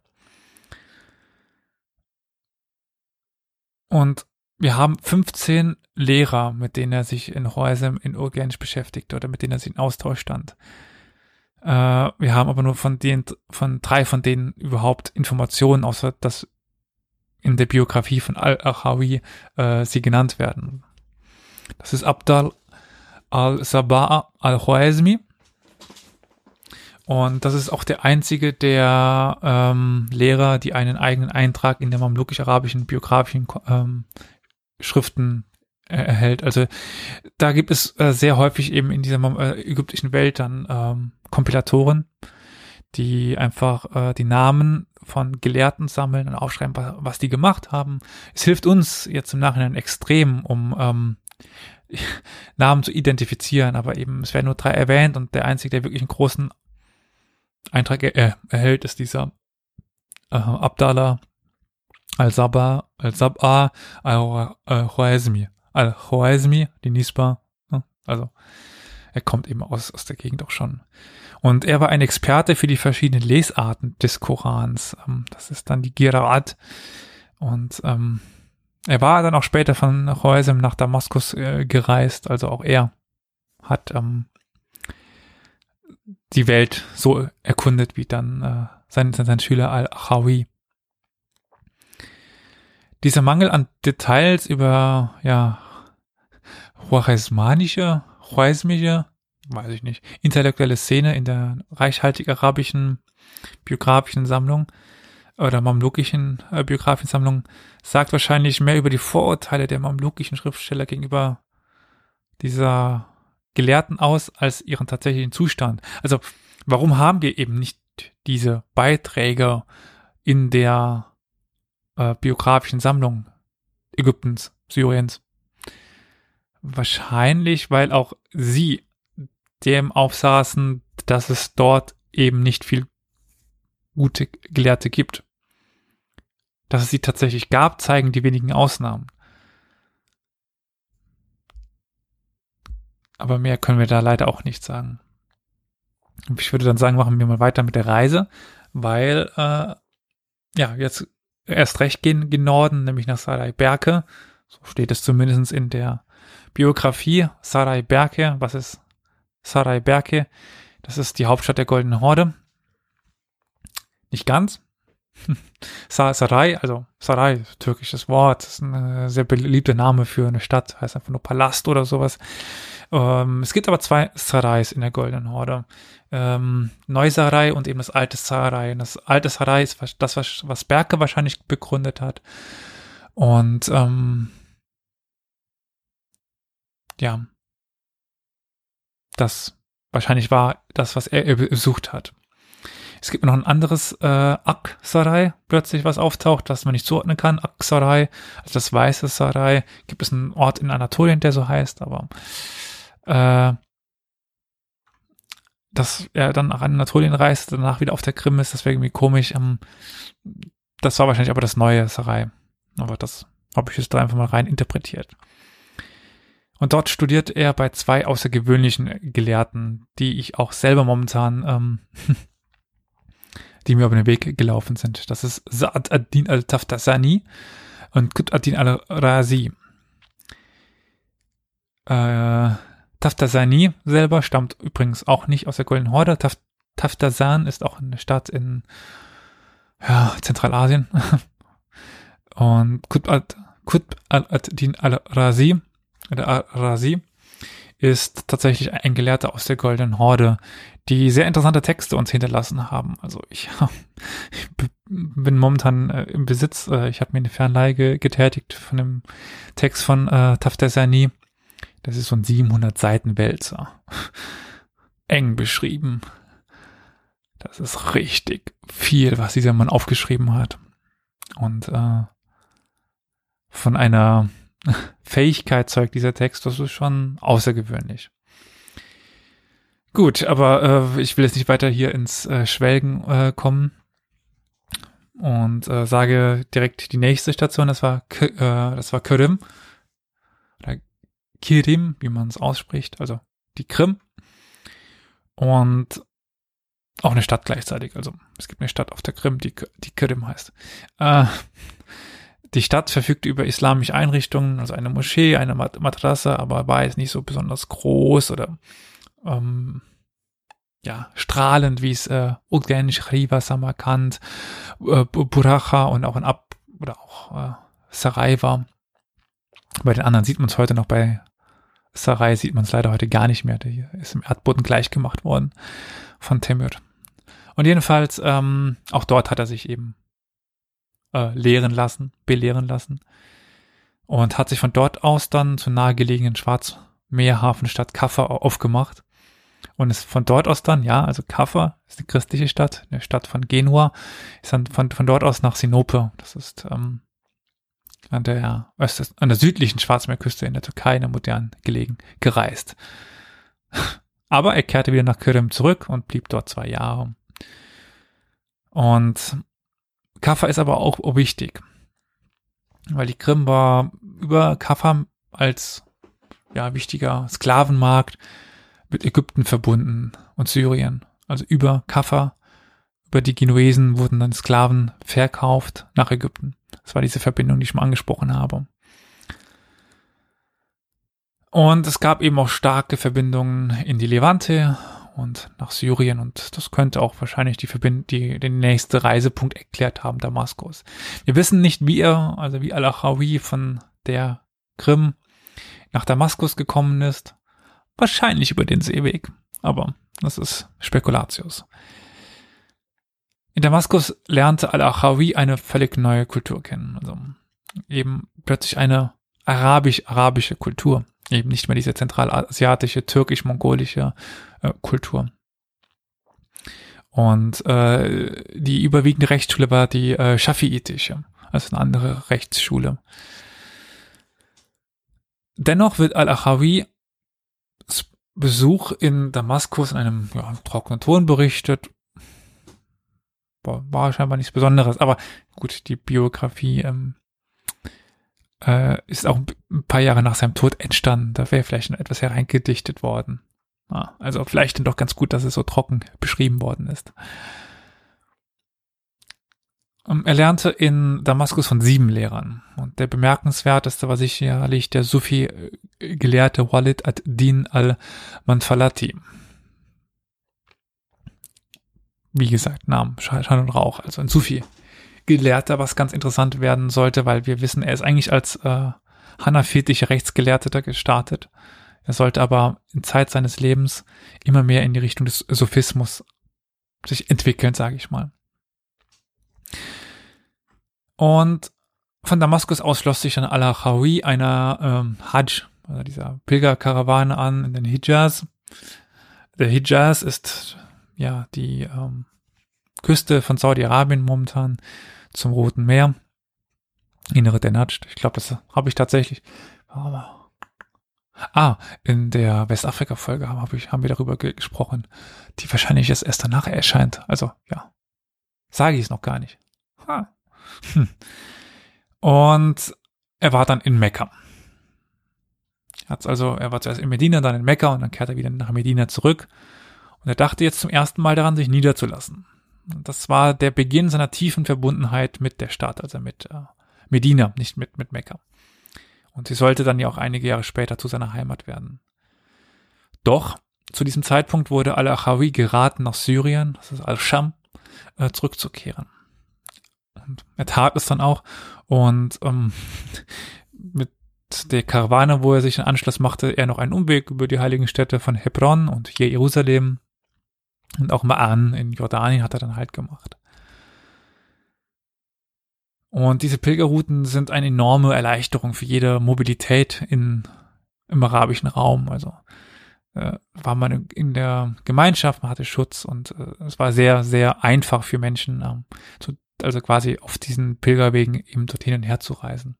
Und wir haben 15 Lehrer, mit denen er sich in Häusern in Urgench beschäftigt oder mit denen er sich in Austausch stand. Äh, wir haben aber nur von den, von drei von denen überhaupt Informationen, außer dass in der Biografie von Al-Achawi äh, sie genannt werden. Das ist Abdal al-Sabah al-Khwarizmi. Und das ist auch der einzige der ähm, Lehrer, die einen eigenen Eintrag in der mamlukisch-arabischen biografischen ähm, Schriften äh, erhält. Also da gibt es äh, sehr häufig eben in dieser äh, ägyptischen Welt dann ähm, Kompilatoren, die einfach äh, die Namen von Gelehrten sammeln und aufschreiben, was, was die gemacht haben. Es hilft uns jetzt im Nachhinein extrem, um ähm, Namen zu identifizieren, aber eben es werden nur drei erwähnt und der einzige, der wirklich einen großen Eintrag er erhält, ist dieser äh, Abdallah al-Sabah, al-Sabah al-Khwarizmi. Al-Khwarizmi, die Nisba, ne? also er kommt eben aus, aus der Gegend auch schon. Und er war ein Experte für die verschiedenen Lesarten des Korans. Ähm, das ist dann die Giraat. Und ähm, er war dann auch später von Khoraism nach Damaskus äh, gereist, also auch er hat ähm, die Welt so erkundet wie dann äh, sein, sein Schüler Al-Achawi. Dieser Mangel an Details über ja choresmanische, choresmische, weiß ich nicht, intellektuelle Szene in der reichhaltig arabischen biografischen Sammlung oder mamlukischen äh, biografischen Sammlung sagt wahrscheinlich mehr über die Vorurteile der mamlukischen Schriftsteller gegenüber dieser Gelehrten aus als ihren tatsächlichen Zustand. Also warum haben wir eben nicht diese Beiträge in der äh, biografischen Sammlung Ägyptens, Syriens? Wahrscheinlich, weil auch sie dem aufsaßen, dass es dort eben nicht viel gute Gelehrte gibt. Dass es sie tatsächlich gab, zeigen die wenigen Ausnahmen. Aber mehr können wir da leider auch nicht sagen. Ich würde dann sagen, machen wir mal weiter mit der Reise, weil äh, ja, jetzt erst recht gehen gen Norden, nämlich nach Sarai Berke. So steht es zumindest in der Biografie. Sarai Berke, was ist Sarai Berke? Das ist die Hauptstadt der Goldenen Horde. Nicht ganz. Sarai, also Sarai, türkisches Wort, ist ein sehr beliebter Name für eine Stadt, heißt einfach nur Palast oder sowas. Ähm, es gibt aber zwei Sarais in der Goldenen Horde. Ähm, Neusarai und eben das alte Sarai. Und das alte Sarai ist das, was, was Berke wahrscheinlich begründet hat. Und ähm, ja, das wahrscheinlich war das, was er besucht hat. Es gibt noch ein anderes äh, Ak-Sarai, plötzlich was auftaucht, das man nicht zuordnen kann. Ak-Sarai, also das weiße Sarai. Gibt es einen Ort in Anatolien, der so heißt, aber äh, dass er dann nach Anatolien reist, danach wieder auf der Krim ist, das wäre irgendwie komisch. Ähm, das war wahrscheinlich aber das neue Sarai. Aber das habe ich jetzt da einfach mal rein interpretiert. Und dort studiert er bei zwei außergewöhnlichen Gelehrten, die ich auch selber momentan, ähm, die mir über den Weg gelaufen sind. Das ist Sa'ad ad-Din al-Taftasani und Qut ad-Din al-Razi. Äh, Taftasani selber stammt übrigens auch nicht aus der Goldenen Horde. Taft, Taftasan ist auch eine Stadt in ja, Zentralasien. Und Qutb al-Din al-Razi, al-Razi, ist tatsächlich ein Gelehrter aus der Goldenen Horde, die sehr interessante Texte uns hinterlassen haben. Also ich, ich bin momentan äh, im Besitz, äh, ich habe mir eine Fernleihe getätigt von dem Text von äh, Taftazani. Das ist so ein 700 Seiten Wälzer. Eng beschrieben. Das ist richtig viel, was dieser Mann aufgeschrieben hat. Und äh, von einer Fähigkeit zeugt dieser Text, das ist schon außergewöhnlich. Gut, aber äh, ich will jetzt nicht weiter hier ins äh, Schwelgen äh, kommen und äh, sage direkt die nächste Station, das war K äh, das war Krim oder Kirim, wie man es ausspricht, also die Krim und auch eine Stadt gleichzeitig. Also es gibt eine Stadt auf der Krim, die die Krim heißt. Äh, die Stadt verfügt über islamische Einrichtungen, also eine Moschee, eine Madrasse, aber war jetzt nicht so besonders groß oder ähm, ja, strahlend, wie es äh, Udgen, Shriva, Samarkand, äh, Buracha und auch in Ab oder auch äh, Sarai war. Bei den anderen sieht man es heute noch, bei Sarai sieht man es leider heute gar nicht mehr. Der ist im Erdboden gleich gemacht worden von Temür. Und jedenfalls, ähm, auch dort hat er sich eben äh, lehren lassen, belehren lassen. Und hat sich von dort aus dann zur nahegelegenen Schwarzmeerhafenstadt Kaffa aufgemacht. Und ist von dort aus dann, ja, also Kaffa ist eine christliche Stadt, eine Stadt von Genua, ist dann von, von dort aus nach Sinope, das ist ähm, an der Öst an der südlichen Schwarzmeerküste in der Türkei, in der modernen gelegen, gereist. Aber er kehrte wieder nach Kürüm zurück und blieb dort zwei Jahre. Und Kaffa ist aber auch wichtig, weil die Krim war über Kaffa als ja, wichtiger Sklavenmarkt mit Ägypten verbunden und Syrien. Also über Kaffa, über die Genuesen wurden dann Sklaven verkauft nach Ägypten. Das war diese Verbindung, die ich mal angesprochen habe. Und es gab eben auch starke Verbindungen in die Levante und nach Syrien und das könnte auch wahrscheinlich die Verbind die, den nächste Reisepunkt erklärt haben, Damaskus. Wir wissen nicht, wie er, also wie Al-Achawi von der Krim nach Damaskus gekommen ist. Wahrscheinlich über den Seeweg, aber das ist Spekulatius. In Damaskus lernte Al-Achawi eine völlig neue Kultur kennen, also eben plötzlich eine arabisch-arabische Kultur eben nicht mehr diese zentralasiatische, türkisch-mongolische äh, Kultur. Und äh, die überwiegende Rechtsschule war die äh, Schafiitische, also eine andere Rechtsschule. Dennoch wird Al-Achawi Besuch in Damaskus in einem ja, trockenen Ton berichtet. War, war scheinbar nichts Besonderes, aber gut, die Biografie ähm, äh, ist auch ein paar Jahre nach seinem Tod entstanden. Da wäre vielleicht noch etwas hereingedichtet worden. Ah, also vielleicht dann doch ganz gut, dass es so trocken beschrieben worden ist. Ähm, er lernte in Damaskus von sieben Lehrern. Und der bemerkenswerteste war sicherlich der Sufi-Gelehrte Walid ad-Din al-Manfalati. Wie gesagt, Namen, Schein und Rauch, also ein Sufi Gelehrter, was ganz interessant werden sollte, weil wir wissen, er ist eigentlich als äh, hanafitischer Rechtsgelehrter gestartet. Er sollte aber in Zeit seines Lebens immer mehr in die Richtung des Sophismus sich entwickeln, sage ich mal. Und von Damaskus aus schloss sich dann Al-Achawi einer ähm, Hajj, also dieser Pilgerkarawane an in den Hijaz. Der Hijaz ist ja die ähm, Küste von Saudi-Arabien momentan zum Roten Meer. Innere der Natscht. Ich glaube, das habe ich tatsächlich. Ah, in der Westafrika-Folge hab ich, haben wir darüber gesprochen, die wahrscheinlich jetzt erst danach erscheint. Also, ja. Sage ich es noch gar nicht. Ha. Hm. Und er war dann in Mekka. also, er war zuerst in Medina, dann in Mekka und dann kehrte er wieder nach Medina zurück. Und er dachte jetzt zum ersten Mal daran, sich niederzulassen. Das war der Beginn seiner tiefen Verbundenheit mit der Stadt, also mit äh, Medina, nicht mit, mit Mekka. Und sie sollte dann ja auch einige Jahre später zu seiner Heimat werden. Doch zu diesem Zeitpunkt wurde Al-Achawi geraten, nach Syrien, das ist Al-Sham, äh, zurückzukehren. Und er tat es dann auch. Und ähm, mit der Karawane, wo er sich einen Anschluss machte, er noch einen Umweg über die heiligen Städte von Hebron und Jerusalem und auch Ma'an in Jordanien hat er dann halt gemacht. Und diese Pilgerrouten sind eine enorme Erleichterung für jede Mobilität in, im arabischen Raum. Also äh, war man in der Gemeinschaft, man hatte Schutz und äh, es war sehr, sehr einfach für Menschen, ähm, zu, also quasi auf diesen Pilgerwegen eben dorthin und her zu reisen.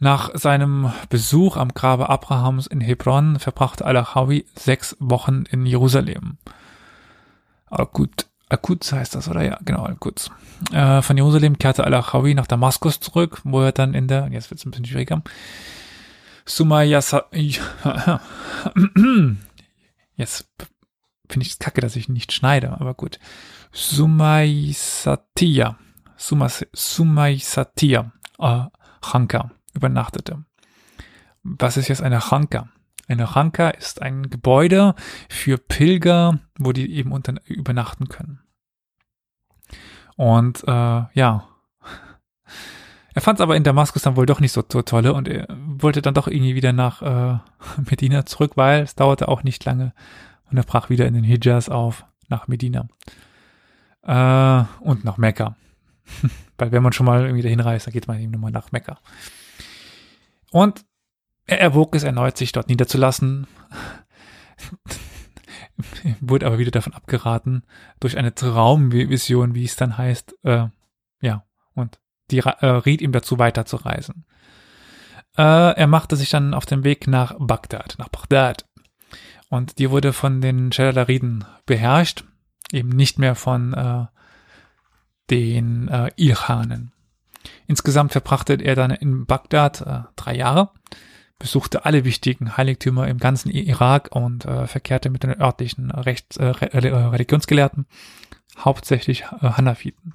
Nach seinem Besuch am Grabe Abrahams in Hebron verbrachte Al-Achawi sechs Wochen in Jerusalem. Al-Quds Al heißt das, oder? Ja, genau, Al-Quds. Äh, von Jerusalem kehrte Al-Achawi nach Damaskus zurück, wo er dann in der, jetzt wird es ein bisschen schwieriger, Sumayasa, jetzt finde ich es kacke, dass ich nicht schneide, aber gut. Sumaisatia, Sumaisatia, äh, Hanka übernachtete. Was ist jetzt eine Chanka? Eine Chanka ist ein Gebäude für Pilger, wo die eben unter, übernachten können. Und äh, ja, er fand es aber in Damaskus dann wohl doch nicht so, so tolle und er wollte dann doch irgendwie wieder nach äh, Medina zurück, weil es dauerte auch nicht lange und er brach wieder in den Hijaz auf nach Medina äh, und nach Mekka. weil wenn man schon mal irgendwie dahin reist, dann geht man eben nochmal nach Mekka. Und er erwog es erneut, sich dort niederzulassen, wurde aber wieder davon abgeraten, durch eine Traumvision, wie es dann heißt, äh, ja, und die äh, riet ihm dazu, weiterzureisen. Äh, er machte sich dann auf den Weg nach Bagdad, nach Bagdad. Und die wurde von den Scheladariden beherrscht, eben nicht mehr von äh, den äh, Ilkhanen. Insgesamt verbrachte er dann in Bagdad äh, drei Jahre, besuchte alle wichtigen Heiligtümer im ganzen Irak und äh, verkehrte mit den örtlichen Rechts, äh, Religionsgelehrten, hauptsächlich äh, Hanafiten.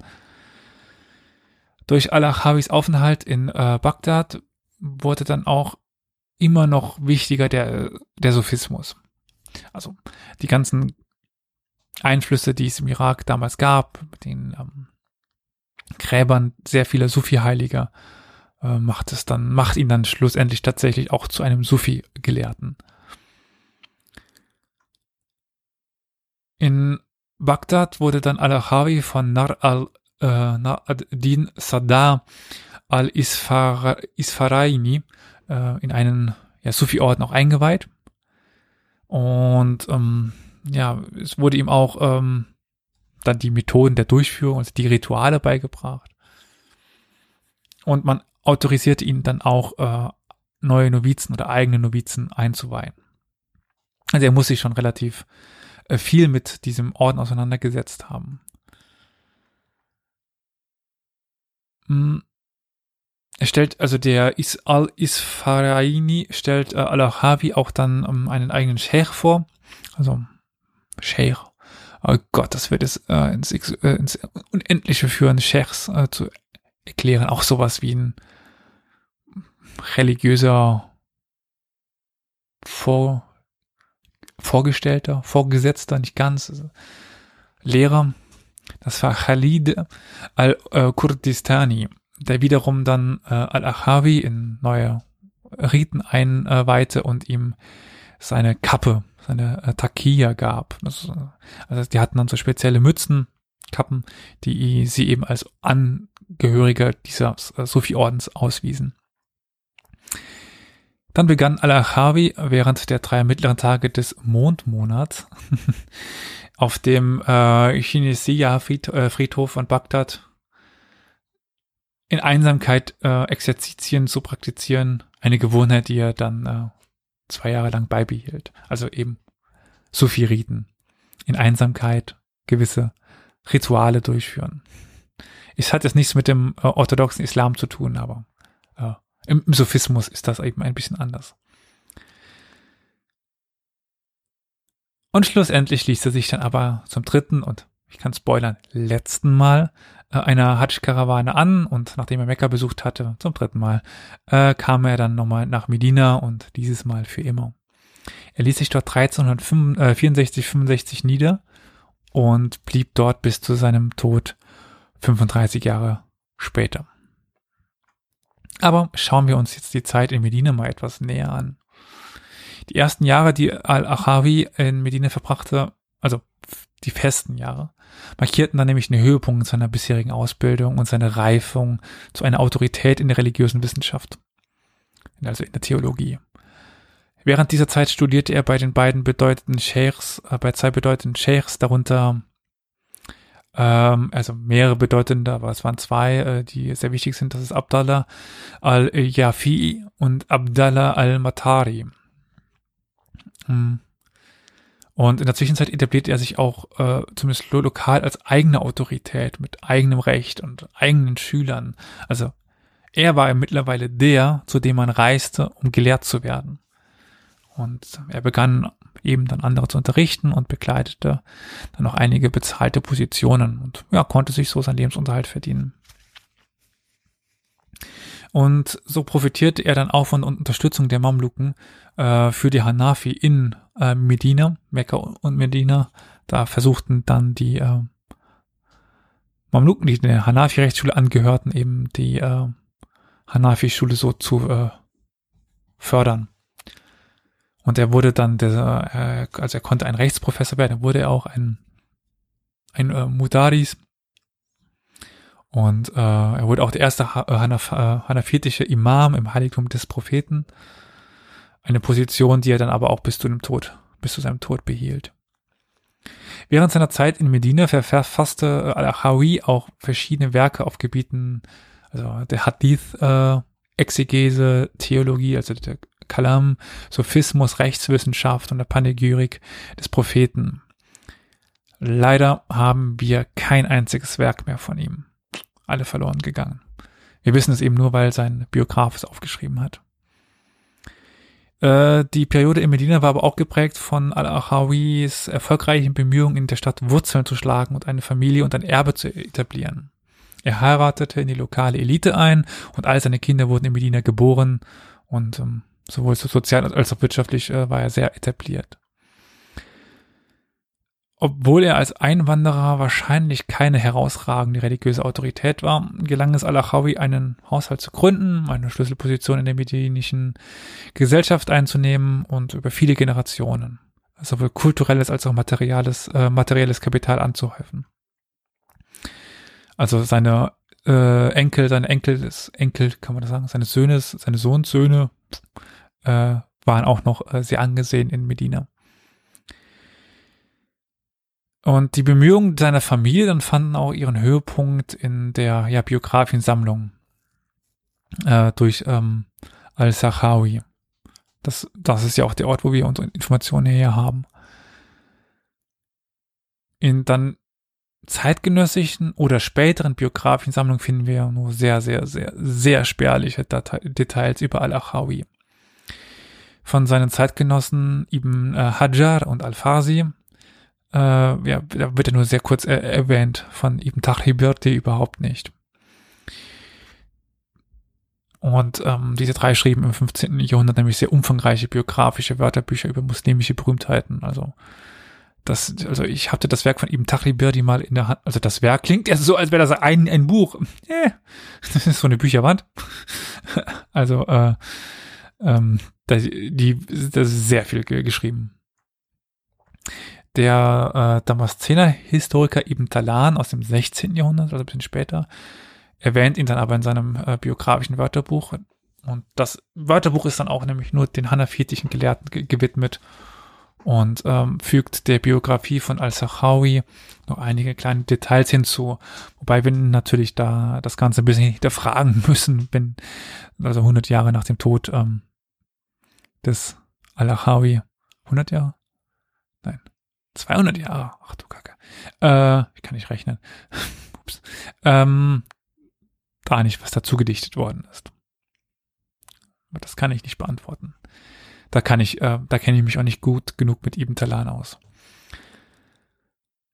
Durch Al-Achavis Aufenthalt in äh, Bagdad wurde dann auch immer noch wichtiger der, der Sophismus. Also die ganzen Einflüsse, die es im Irak damals gab, mit den ähm, Gräbern sehr vieler Sufi-Heiliger, äh, macht es dann, macht ihn dann schlussendlich tatsächlich auch zu einem Sufi-Gelehrten. In Bagdad wurde dann Al-Achawi von Nar al äh, Sadar al-Isfaraini äh, in einen ja, Sufi-Orden auch eingeweiht. Und ähm, ja, es wurde ihm auch ähm, dann die Methoden der Durchführung, also die Rituale beigebracht. Und man autorisierte ihn dann auch, äh, neue Novizen oder eigene Novizen einzuweihen. Also er muss sich schon relativ äh, viel mit diesem Orden auseinandergesetzt haben. Hm. Er stellt, also der Is Al-Isfaraini stellt äh, Al-Ahavi auch dann ähm, einen eigenen Sheikh vor. Also Sheikh oh Gott, das wird es äh, ins, äh, ins Unendliche führen, Scheichs äh, zu erklären. Auch sowas wie ein religiöser Vor Vorgestellter, Vorgesetzter, nicht ganz, also Lehrer. Das war Khalid al-Kurdistani, der wiederum dann äh, al-Achawi in neue Riten einweihte und ihm seine Kappe seine äh, Takia gab. Das, äh, also die hatten dann so spezielle Mützen, Kappen, die sie eben als Angehöriger dieses äh, Sufi-Ordens auswiesen. Dann begann Al-Achawi während der drei mittleren Tage des Mondmonats auf dem äh, Chinesia-Friedhof äh, von Bagdad in Einsamkeit äh, Exerzitien zu praktizieren. Eine Gewohnheit, die er dann äh, zwei Jahre lang beibehielt. Also eben Sufi-Riten in Einsamkeit gewisse Rituale durchführen. Es hat jetzt nichts mit dem äh, orthodoxen Islam zu tun, aber äh, im, im Sophismus ist das eben ein bisschen anders. Und schlussendlich ließ er sich dann aber zum dritten und ich kann spoilern, letzten Mal äh, einer Hajj-Karawane an und nachdem er Mekka besucht hatte, zum dritten Mal, äh, kam er dann nochmal nach Medina und dieses Mal für immer. Er ließ sich dort 1364, 65 nieder und blieb dort bis zu seinem Tod 35 Jahre später. Aber schauen wir uns jetzt die Zeit in Medina mal etwas näher an. Die ersten Jahre, die Al-Achawi in Medina verbrachte, also die festen Jahre, markierten dann nämlich einen Höhepunkt seiner bisherigen Ausbildung und seine Reifung zu einer Autorität in der religiösen Wissenschaft, also in der Theologie. Während dieser Zeit studierte er bei den beiden bedeutenden Sheikhs, äh, bei zwei bedeutenden Sheikhs, darunter ähm, also mehrere bedeutende, aber es waren zwei, äh, die sehr wichtig sind. Das ist Abdallah al-Yafi und Abdallah al-Matari. Hm. Und in der Zwischenzeit etabliert er sich auch äh, zumindest lokal als eigene Autorität mit eigenem Recht und eigenen Schülern. Also er war mittlerweile der, zu dem man reiste, um gelehrt zu werden. Und er begann eben dann andere zu unterrichten und bekleidete dann noch einige bezahlte Positionen und ja, konnte sich so seinen Lebensunterhalt verdienen. Und so profitierte er dann auch von Unterstützung der Mamluken äh, für die Hanafi in äh, Medina, Mekka und Medina. Da versuchten dann die äh, Mamluken, die der Hanafi-Rechtsschule angehörten, eben die äh, Hanafi-Schule so zu äh, fördern. Und er wurde dann, der, äh, also er konnte ein Rechtsprofessor werden, er wurde auch ein, ein äh, Mudaris. Und äh, er wurde auch der erste Hanaf äh, hanafitische Imam im Heiligtum des Propheten. Eine Position, die er dann aber auch bis zu dem Tod, bis zu seinem Tod behielt. Während seiner Zeit in Medina verfasste Al-Achawi auch verschiedene Werke auf Gebieten, also der Hadith, äh, Exegese, Theologie, also der Kalam, Sophismus, Rechtswissenschaft und der Panegyrik des Propheten. Leider haben wir kein einziges Werk mehr von ihm. Alle verloren gegangen. Wir wissen es eben nur, weil sein Biograf es aufgeschrieben hat. Äh, die Periode in Medina war aber auch geprägt von Al-Achawis erfolgreichen Bemühungen, in der Stadt Wurzeln zu schlagen und eine Familie und ein Erbe zu etablieren. Er heiratete in die lokale Elite ein und all seine Kinder wurden in Medina geboren und ähm, sowohl sozial als auch wirtschaftlich äh, war er sehr etabliert. Obwohl er als Einwanderer wahrscheinlich keine herausragende religiöse Autorität war, gelang es Al-Achawi, einen Haushalt zu gründen, eine Schlüsselposition in der medinischen Gesellschaft einzunehmen und über viele Generationen sowohl kulturelles als auch materielles, äh, materielles Kapital anzuhäufen. Also seine äh, Enkel, seine Enkel, des Enkel, kann man das sagen, seine Söhne, seine Sohnsöhne, äh, waren auch noch äh, sehr angesehen in Medina. Und die Bemühungen seiner Familie dann fanden auch ihren Höhepunkt in der ja, Biografiensammlung äh, durch ähm, Al-Sachawi. Das, das ist ja auch der Ort, wo wir unsere Informationen her haben. In dann zeitgenössischen oder späteren Biografiensammlungen finden wir nur sehr, sehr, sehr, sehr spärliche Date Details über Al-Achawi von seinen Zeitgenossen Ibn äh, Hajar und Al-Fazi. Äh, ja, da wird er nur sehr kurz äh, erwähnt, von Ibn Tahribirti überhaupt nicht. Und ähm, diese drei schrieben im 15. Jahrhundert nämlich sehr umfangreiche biografische Wörterbücher über muslimische Berühmtheiten. Also das, also ich hatte das Werk von Ibn Tahribirti mal in der Hand. Also das Werk klingt erst so, als wäre das ein, ein Buch. Eh, das ist so eine Bücherwand. also äh, ähm, da, die, das ist sehr viel geschrieben. Der äh, Damaszener Historiker Ibn Talan aus dem 16. Jahrhundert, also ein bisschen später, erwähnt ihn dann aber in seinem äh, biografischen Wörterbuch. Und das Wörterbuch ist dann auch nämlich nur den hanafitischen Gelehrten ge gewidmet und ähm, fügt der Biografie von Al-Sachawi noch einige kleine Details hinzu, wobei wir natürlich da das Ganze ein bisschen hinterfragen müssen, wenn also 100 Jahre nach dem Tod ähm, des Al-Achawi. 100 Jahre? Nein. 200 Jahre. Ach du Kacke. Äh, ich kann nicht rechnen. Ups. Ähm, da nicht was dazu gedichtet worden ist. Aber das kann ich nicht beantworten. Da kann ich, äh, da kenne ich mich auch nicht gut genug mit Ibn Talan aus.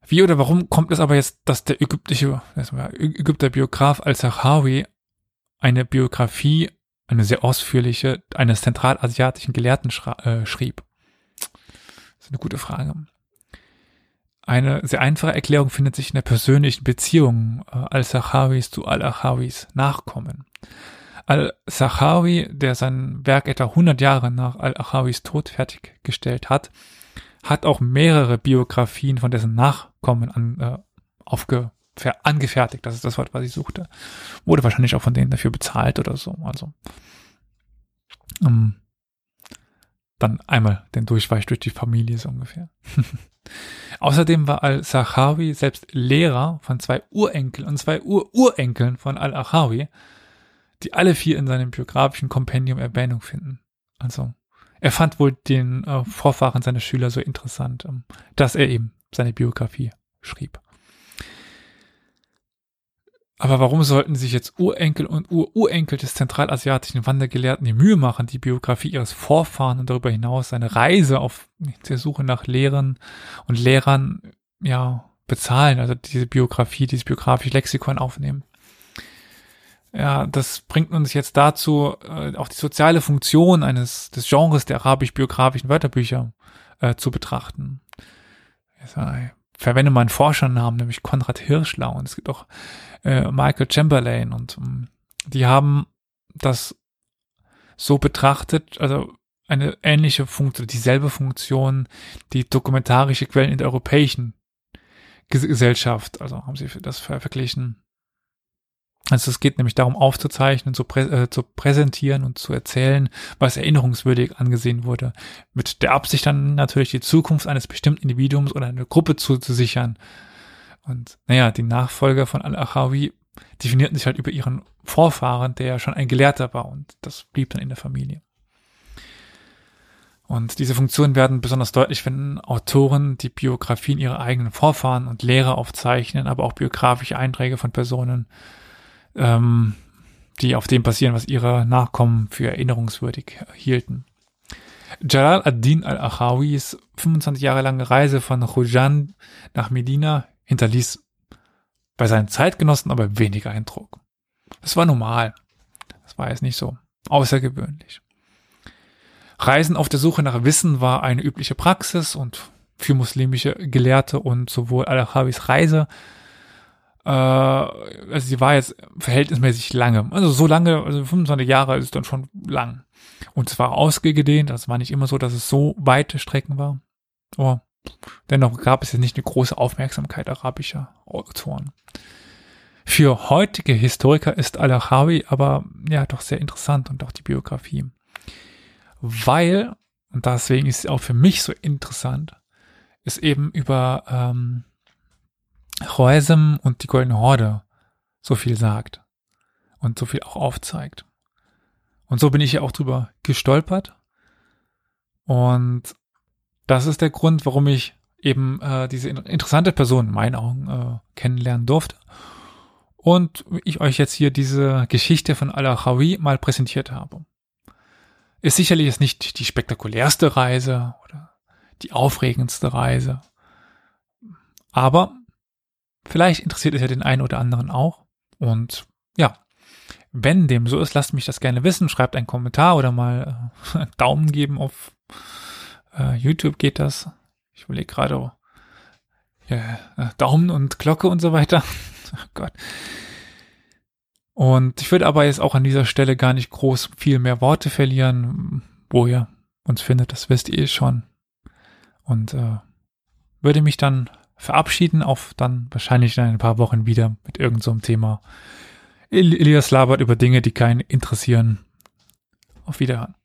Wie oder warum kommt es aber jetzt, dass der ägyptische, Ägypter Biograf Al-Sahawi eine Biografie eine sehr ausführliche, eines zentralasiatischen Gelehrten äh, schrieb. ist eine gute Frage. Eine sehr einfache Erklärung findet sich in der persönlichen Beziehung äh, Al-Sachawis zu Al-Achawis Nachkommen. Al-Sachawi, der sein Werk etwa 100 Jahre nach Al-Achawis Tod fertiggestellt hat, hat auch mehrere Biografien von dessen Nachkommen an, äh, aufge, angefertigt. Das ist das Wort, was ich suchte. Wurde wahrscheinlich auch von denen dafür bezahlt oder so. Also ähm, dann einmal den Durchweich durch die Familie so ungefähr. Außerdem war Al-Sachawi selbst Lehrer von zwei Urenkeln und zwei Ur-Urenkeln von Al-Achawi, die alle vier in seinem biografischen Kompendium Erwähnung finden. Also er fand wohl den äh, Vorfahren seiner Schüler so interessant, ähm, dass er eben seine Biografie schrieb. Aber warum sollten sich jetzt Urenkel und Ururenkel des zentralasiatischen Wandergelehrten die Mühe machen, die Biografie ihres Vorfahren und darüber hinaus eine Reise auf der Suche nach Lehrern und Lehrern, ja, bezahlen, also diese Biografie, dieses biografische Lexikon aufnehmen? Ja, das bringt uns jetzt dazu, äh, auch die soziale Funktion eines des Genres der arabisch-biografischen Wörterbücher äh, zu betrachten. Ich verwende mal einen Forschernamen, nämlich Konrad Hirschlau. Und es gibt auch äh, Michael Chamberlain und ähm, die haben das so betrachtet, also eine ähnliche Funktion, dieselbe Funktion, die dokumentarische Quellen in der europäischen Gesellschaft, also haben sie das verglichen also es geht nämlich darum aufzuzeichnen, zu, prä äh, zu präsentieren und zu erzählen, was erinnerungswürdig angesehen wurde. Mit der Absicht dann natürlich die Zukunft eines bestimmten Individuums oder einer Gruppe zu, zu sichern. Und naja, die Nachfolger von Al-Achawi definierten sich halt über ihren Vorfahren, der ja schon ein Gelehrter war und das blieb dann in der Familie. Und diese Funktionen werden besonders deutlich, wenn Autoren die Biografien ihrer eigenen Vorfahren und Lehrer aufzeichnen, aber auch biografische Einträge von Personen, ähm, die auf dem basieren, was ihre Nachkommen für erinnerungswürdig hielten. Jalal ad-Din al-Achawis 25 Jahre lange Reise von Rujan nach Medina hinterließ bei seinen Zeitgenossen aber weniger Eindruck. Das war normal. Das war jetzt nicht so außergewöhnlich. Reisen auf der Suche nach Wissen war eine übliche Praxis und für muslimische Gelehrte und sowohl Al-Achawis Reise äh, also sie war jetzt verhältnismäßig lange. Also so lange, also 25 Jahre ist dann schon lang. Und es war ausgedehnt, das war nicht immer so, dass es so weite Strecken war. Aber dennoch gab es jetzt nicht eine große Aufmerksamkeit arabischer Autoren. Für heutige Historiker ist Al-Achawi aber ja doch sehr interessant und auch die Biografie. Weil, und deswegen ist es auch für mich so interessant, ist eben über ähm, Choesem und die Goldene Horde so viel sagt und so viel auch aufzeigt. Und so bin ich ja auch drüber gestolpert. Und das ist der Grund, warum ich eben äh, diese interessante Person in meinen Augen äh, kennenlernen durfte. Und ich euch jetzt hier diese Geschichte von Al-Achawi mal präsentiert habe. Ist sicherlich jetzt nicht die spektakulärste Reise oder die aufregendste Reise. Aber Vielleicht interessiert es ja den einen oder anderen auch. Und ja, wenn dem so ist, lasst mich das gerne wissen. Schreibt einen Kommentar oder mal äh, Daumen geben auf äh, YouTube geht das. Ich überlege gerade, oh, ja, äh, Daumen und Glocke und so weiter. oh Gott. Und ich würde aber jetzt auch an dieser Stelle gar nicht groß viel mehr Worte verlieren. Wo ihr uns findet, das wisst ihr schon. Und äh, würde mich dann verabschieden, auf dann wahrscheinlich in ein paar Wochen wieder mit irgendeinem so Thema. Elias labert über Dinge, die keinen interessieren. Auf Wiederhören.